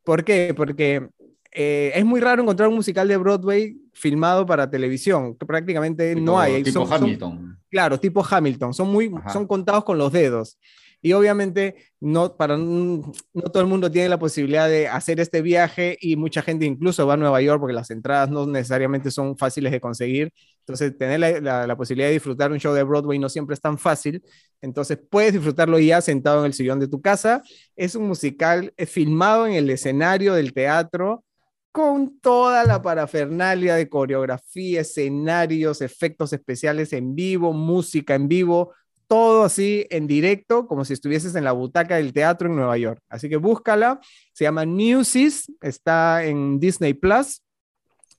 ¿Por qué? Porque eh, es muy raro encontrar un musical de Broadway filmado para televisión. Prácticamente no hay. Tipo Hamilton. claro, tipo Hamilton. Son, muy, son contados con los dedos. Y obviamente no, para, no todo el mundo tiene la posibilidad de hacer este viaje y mucha gente incluso va a Nueva York porque las entradas no necesariamente son fáciles de conseguir. Entonces, tener la, la, posibilidad de disfrutar un show de Broadway no siempre es tan fácil. Entonces, puedes disfrutarlo ya sentado en el sillón de tu casa. Es un musical filmado en el escenario del teatro con toda la parafernalia de coreografía, escenarios, efectos especiales en vivo, música en vivo, todo así en directo, como si estuvieses en la butaca del teatro en Nueva York. Así que búscala, se llama Newsies, está en Disney Plus.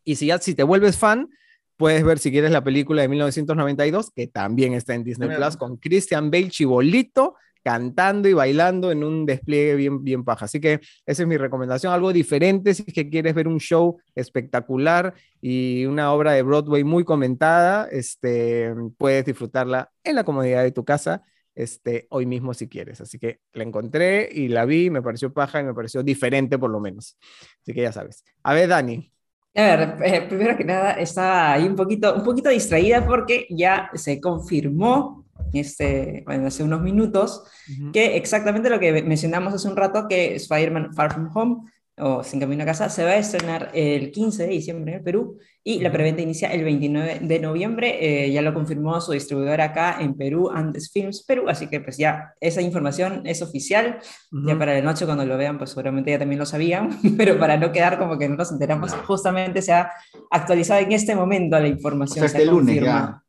Y si ya si te vuelves fan, puedes ver si quieres la película de 1992, que también está en Disney Plus, con Christian Bale chibolito cantando y bailando en un despliegue bien, bien paja. Así que esa es mi recomendación, algo diferente si es que quieres ver un show espectacular y una obra de Broadway muy comentada, este, puedes disfrutarla en la comodidad de tu casa este, hoy mismo si quieres. Así que la encontré y la vi, me pareció paja y me pareció diferente por lo menos. Así que ya sabes. A ver, Dani. A ver, eh, primero que nada, estaba ahí un poquito, un poquito distraída porque ya se confirmó este, bueno, hace unos minutos, que exactamente lo que mencionamos hace un rato, que Spider-Man Far From Home o Sin Camino a Casa se va a estrenar el 15 de diciembre en el Perú y la preventa inicia el 29 de noviembre. Eh, ya lo confirmó su distribuidor acá en Perú, Andes Films Perú, así que pues ya esa información es oficial. Ya para la noche cuando lo vean, pues seguramente ya también lo sabían, pero para no quedar como que no nos enteramos, justamente se ha actualizado en este momento la información. este lunes ya.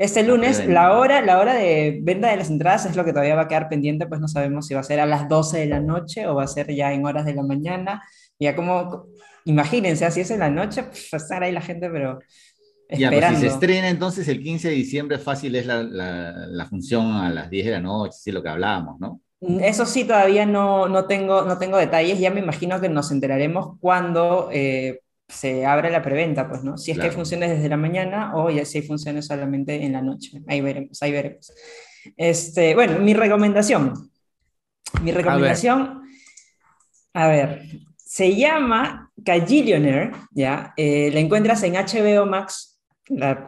Este lunes, la hora, la hora de venta de las entradas es lo que todavía va a quedar pendiente, pues no sabemos si va a ser a las 12 de la noche o va a ser ya en horas de la mañana. Ya como, imagínense, así es en la noche, pues estar ahí la gente, pero esperando. Ya, pues si se estrena entonces el 15 de diciembre, fácil es la, la, función a las 10 de la noche, sí, lo que hablábamos, ¿no? Eso sí, todavía no, no, tengo, no tengo detalles, ya me imagino que nos enteraremos cuando... Eh, se abre la preventa, pues, ¿no? Si es que hay funciones desde la mañana o ya si hay funciones solamente en la noche. Ahí veremos, ahí veremos. Este, bueno, mi recomendación. Mi recomendación, a ver, se llama Cagillionaire, ¿ya? Eh, la encuentras en HBO Max,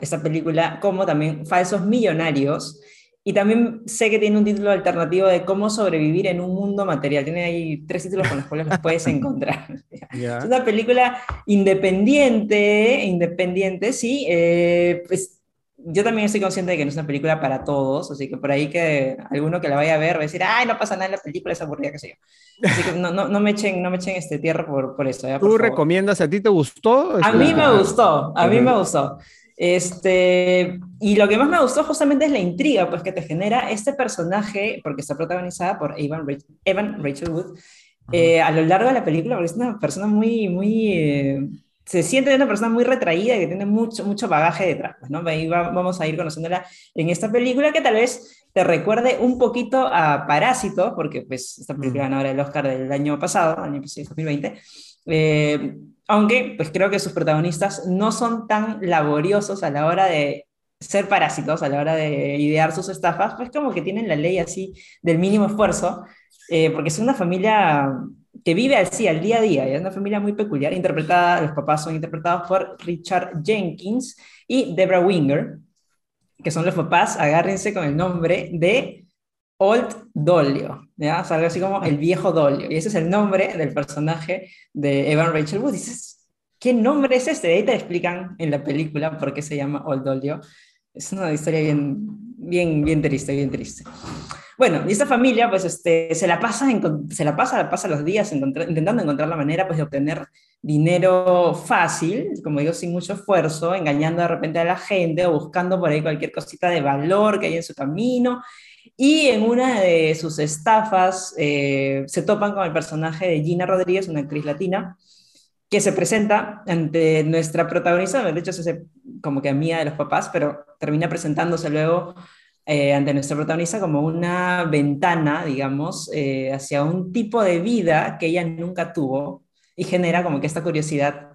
esta película, como también Falsos Millonarios. Y también sé que tiene un título alternativo de cómo sobrevivir en un mundo material. Tiene ahí tres títulos con los cuales los puedes encontrar. Es una película independiente, independiente, sí. Eh, pues yo también estoy consciente de que no es una película para todos, así que por ahí que alguno que la vaya a ver va a decir, ay, no pasa nada en la película, es aburrida, qué sé yo. Así que no, no, no me echen, no me echen este tierra por, por eso. ¿Tú recomiendas, a ti te gustó? A mí me gustó, a mí me gustó. Este, y lo que más me gustó justamente es la intriga pues, que te genera este personaje, porque está protagonizada por Evan, Evan Rachel Wood, eh, a lo largo de la película, porque es una persona muy, muy, eh, se siente una persona muy retraída, que tiene mucho, mucho bagaje detrás, pues, ¿no? Ahí vamos a ir conociéndola en esta película que tal vez te recuerde un poquito a Parásito, porque pues esta película ganadora del Oscar del año pasado, año 2020, eh, aunque pues creo que sus protagonistas no son tan laboriosos a la hora de ser parásitos, a la hora de idear sus estafas, pues como que tienen la ley así del mínimo esfuerzo, eh, porque es una familia que vive así al día a día, es una familia muy peculiar, interpretada, los papás son interpretados por Richard Jenkins y Debra Winger, que son los papás, agárrense con el nombre de Old Dolio, ¿ya? O algo así como el viejo Dolio. Y ese es el nombre del personaje de Evan Rachel Wood. dices, ¿qué nombre es este? Ahí te explican en la película por qué se llama Old Dolio. Es una historia bien, bien, bien triste, bien triste. Bueno, y esta familia, pues, este, se la pasa, se la pasa, pasa los días intentando encontrar la manera, pues, de obtener dinero fácil, como digo, sin mucho esfuerzo, engañando de repente a la gente o buscando por ahí cualquier cosita de valor que hay en su camino y en una de sus estafas eh, se topan con el personaje de Gina Rodríguez, una actriz latina, que se presenta ante nuestra protagonista, de hecho es como que amiga de los papás, pero termina presentándose luego eh, ante nuestra protagonista como una ventana, digamos, eh, hacia un tipo de vida que ella nunca tuvo y genera como que esta curiosidad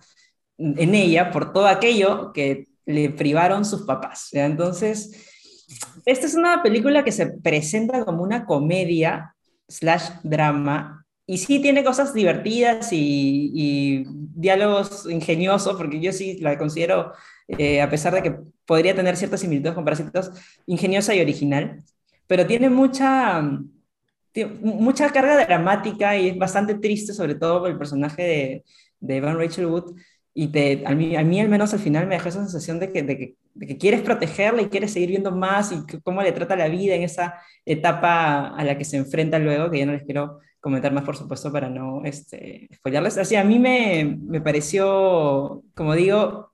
en ella por todo aquello que le privaron sus papás. Entonces, esta es una película que se presenta como una comedia slash drama y sí tiene cosas divertidas y, diálogos ingeniosos, porque yo sí la considero, eh, a pesar de que podría tener ciertas similitudes con Parásitos, ingeniosa y original, pero tiene mucha, mucha carga dramática y es bastante triste, sobre todo por el personaje de, de Evan Rachel Wood, y te, a, mí, a mí al menos al final me dejó esa sensación de que, de que quieres protegerla y quieres seguir viendo más y cómo le trata la vida en esa etapa a la que se enfrenta luego, que ya no les quiero comentar más, por supuesto, para no este. Así, a mí me, me pareció, como digo,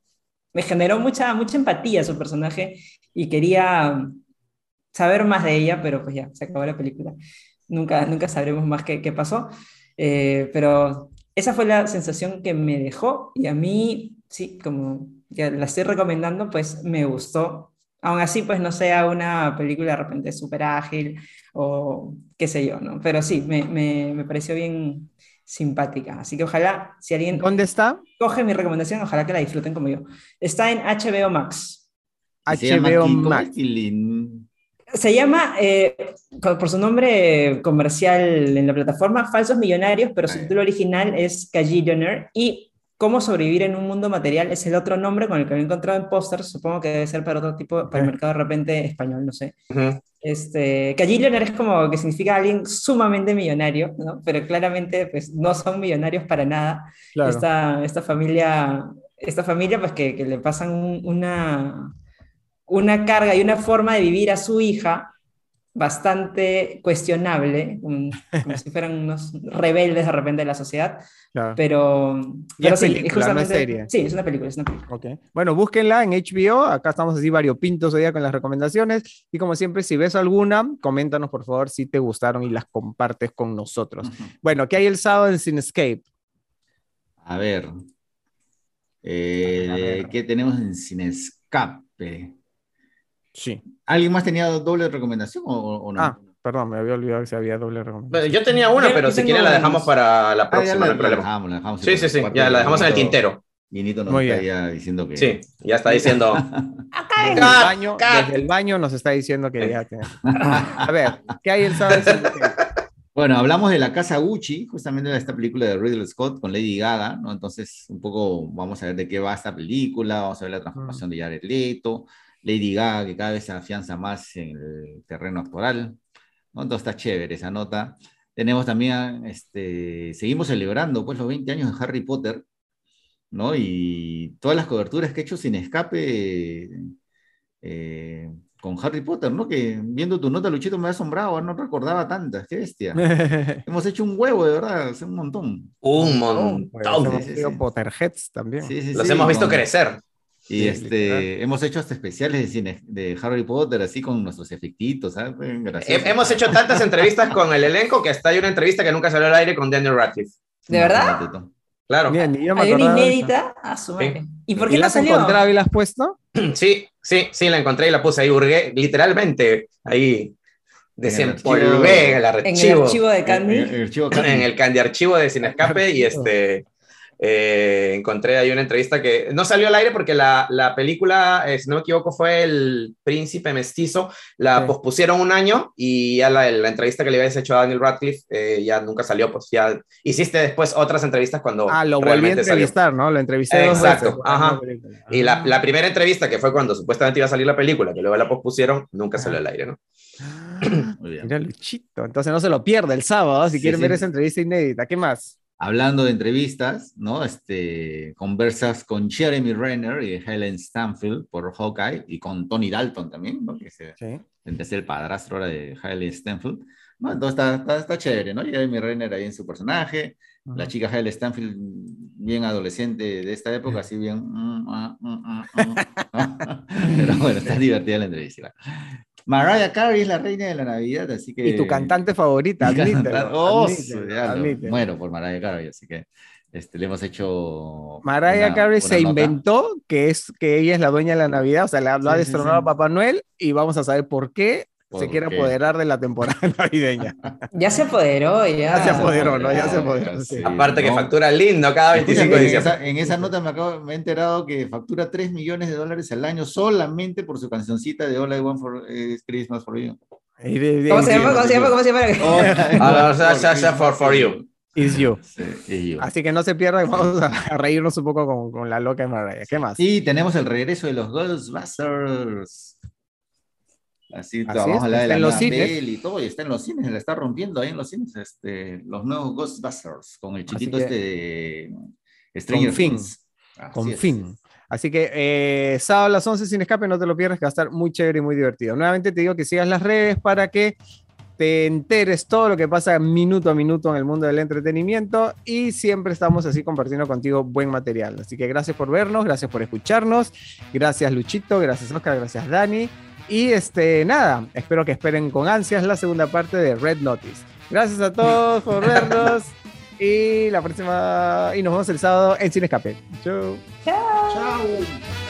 me generó mucha, mucha empatía su personaje y quería, saber más de ella, pero pues ya, se acabó la película. Nunca, nunca sabremos más qué, qué pasó. Eh, pero esa fue la sensación que me dejó y a mí, sí, como ya la estoy recomendando, pues me gustó. Aún así, pues no sea una película de repente súper ágil o qué sé yo, ¿no? Pero sí, me, me, me, pareció bien simpática. Así que ojalá, si alguien... ¿Dónde está? Coge mi recomendación, ojalá que la disfruten como yo. Está en HBO Max. HBO Max. Se llama, eh, por su nombre comercial en la plataforma, Falsos Millonarios, pero su título original es Cagillionaire y Cómo sobrevivir en un mundo material es el otro nombre con el que he encontrado en pósters, supongo que debe ser para otro tipo, para el mercado de repente español, no sé. este, Cagillionaire es como que significa alguien sumamente millonario, ¿no? pero claramente pues no son millonarios para nada. Esta, esta familia, esta familia pues que, que le pasan una una carga y una forma de vivir a su hija bastante cuestionable, como, si fueran unos rebeldes de repente de la sociedad, pero, pero sí, es justamente, serie. Sí, es una película, es una película. Okay. Bueno, búsquenla en HBO, acá estamos así variopintos hoy día con las recomendaciones, y como siempre, si ves alguna, coméntanos por favor si te gustaron y las compartes con nosotros. Bueno, ¿qué hay el sábado en Cinescape? A ver, eh, ¿qué tenemos en Cinescape? Sí. ¿Alguien más tenía doble recomendación o, no? Ah, perdón, me había olvidado que si había doble recomendación. Yo tenía una, pero si quieren la dejamos para la próxima, ah, la, dejamos, la dejamos. Sí, sí, sí, ya la dejamos en el tintero. Nito nos está ya diciendo que. Sí, ya está diciendo. desde, el baño, desde el baño nos está diciendo que ya. A ver, ¿qué hay el sábado? Bueno, hablamos de la casa Gucci, justamente de esta película de Ridley Scott con Lady Gaga, ¿no? Entonces, un poco vamos a ver de qué va esta película, vamos a ver la transformación de Jared Leto, Lady Gaga, que cada vez se afianza más en el terreno actoral. ¿no? Entonces está chévere esa nota. Tenemos también, este, seguimos celebrando pues los 20 años de Harry Potter, ¿no? Y todas las coberturas que he hecho sin escape eh, con Harry Potter, ¿no? Que viendo tu nota, Luchito, me ha asombrado, no recordaba tantas, qué bestia. Hemos hecho un huevo, de verdad, hace un montón. Un montón. Pues, Potterheads también. Los hemos visto crecer. Y este, hemos hecho hasta especiales de, cine, de Harry Potter, así con nuestros efectitos, ¿sabes? Hemos hecho tantas entrevistas con el elenco que hasta hay una entrevista que nunca salió al aire con Daniel Radcliffe. ¿De verdad? Claro. Hay una inédita a su ¿Y por qué la has encontrado y la has puesto? Sí, sí, sí, la encontré y la puse ahí, hurgué, literalmente, ahí desempolvé el archivo. En el archivo de Candy. En el, Candy archivo de Sin Escape y este eh, encontré ahí una entrevista que no salió al aire porque la, la película, eh, si no me equivoco, fue El Príncipe Mestizo. La pospusieron un año y ya la, la, entrevista que le habías hecho a Daniel Radcliffe eh, ya nunca salió. Pues ya hiciste después otras entrevistas cuando. Ah, lo volví a entrevistar, ¿no? Lo entrevisté. Exacto, ajá. Y la, la, primera entrevista que fue cuando supuestamente iba a salir la película, que luego la pospusieron, nunca salió al aire, ¿no? Muy bien. Mira, Luchito. Entonces no se lo pierda el sábado si quieren ver esa entrevista inédita. ¿Qué más? Hablando de entrevistas, ¿no? Este, conversas con Jeremy Renner y Helen Stanfield por Hawkeye y con Tony Dalton también, ¿no? Que se, sí. el padrastro ahora de Helen Stanfield. ¿no? Entonces está, está, chévere, ¿no? Jeremy Renner ahí en su personaje, la chica Helen Stanfield bien adolescente de esta época, así bien... Mm, ah, mm, mm, Pero bueno, está divertida la entrevista. Mariah Carey es la reina de la Navidad, así que... Y tu cantante favorita, admítelo. Oh, muero por Mariah Carey, así que este, le hemos hecho... Mariah Carey se inventó que, es, que ella es la dueña de la Navidad, o sea, lo ha destronado a Papá Noel y vamos a saber por qué se quiere apoderar de la temporada navideña. Ya se apoderó, ya. Ya se apoderó, ¿no? Ya se apoderó. Aparte que factura lindo cada 25 días. En esa, nota me, acabo, me he enterado que factura 3 millones de dólares al año solamente por su cancioncita de All I Want for eh, Christmas for You. ¿Cómo se llama? ¿Cómo se llama? ¿Cómo se llama? For, for You. Is you. you. Así que no se pierda, vamos a reírnos un poco con, con la loca de Mariah. ¿Qué más? Y tenemos el regreso de los Ghostbusters. Así, vamos a hablar de la los y todo, y está en los cines, la está rompiendo ahí en los cines, este, los nuevos Ghostbusters, con el chiquito este de Stranger Things. Con fin. Así que eh, sábado a las 11 sin escape, no te lo pierdas, que va a estar muy chévere y muy divertido. Nuevamente te digo que sigas las redes para que te enteres todo lo que pasa minuto a minuto en el mundo del entretenimiento y siempre estamos así compartiendo contigo buen material. Así que gracias por vernos, gracias por escucharnos, gracias Luchito, gracias Oscar, gracias Dani Y este, nada, espero que esperen con ansias la segunda parte de Red Notice. Gracias a todos por vernos. y la próxima. Y nos vemos el sábado en Cine Escape. Chau. Chao. Chao.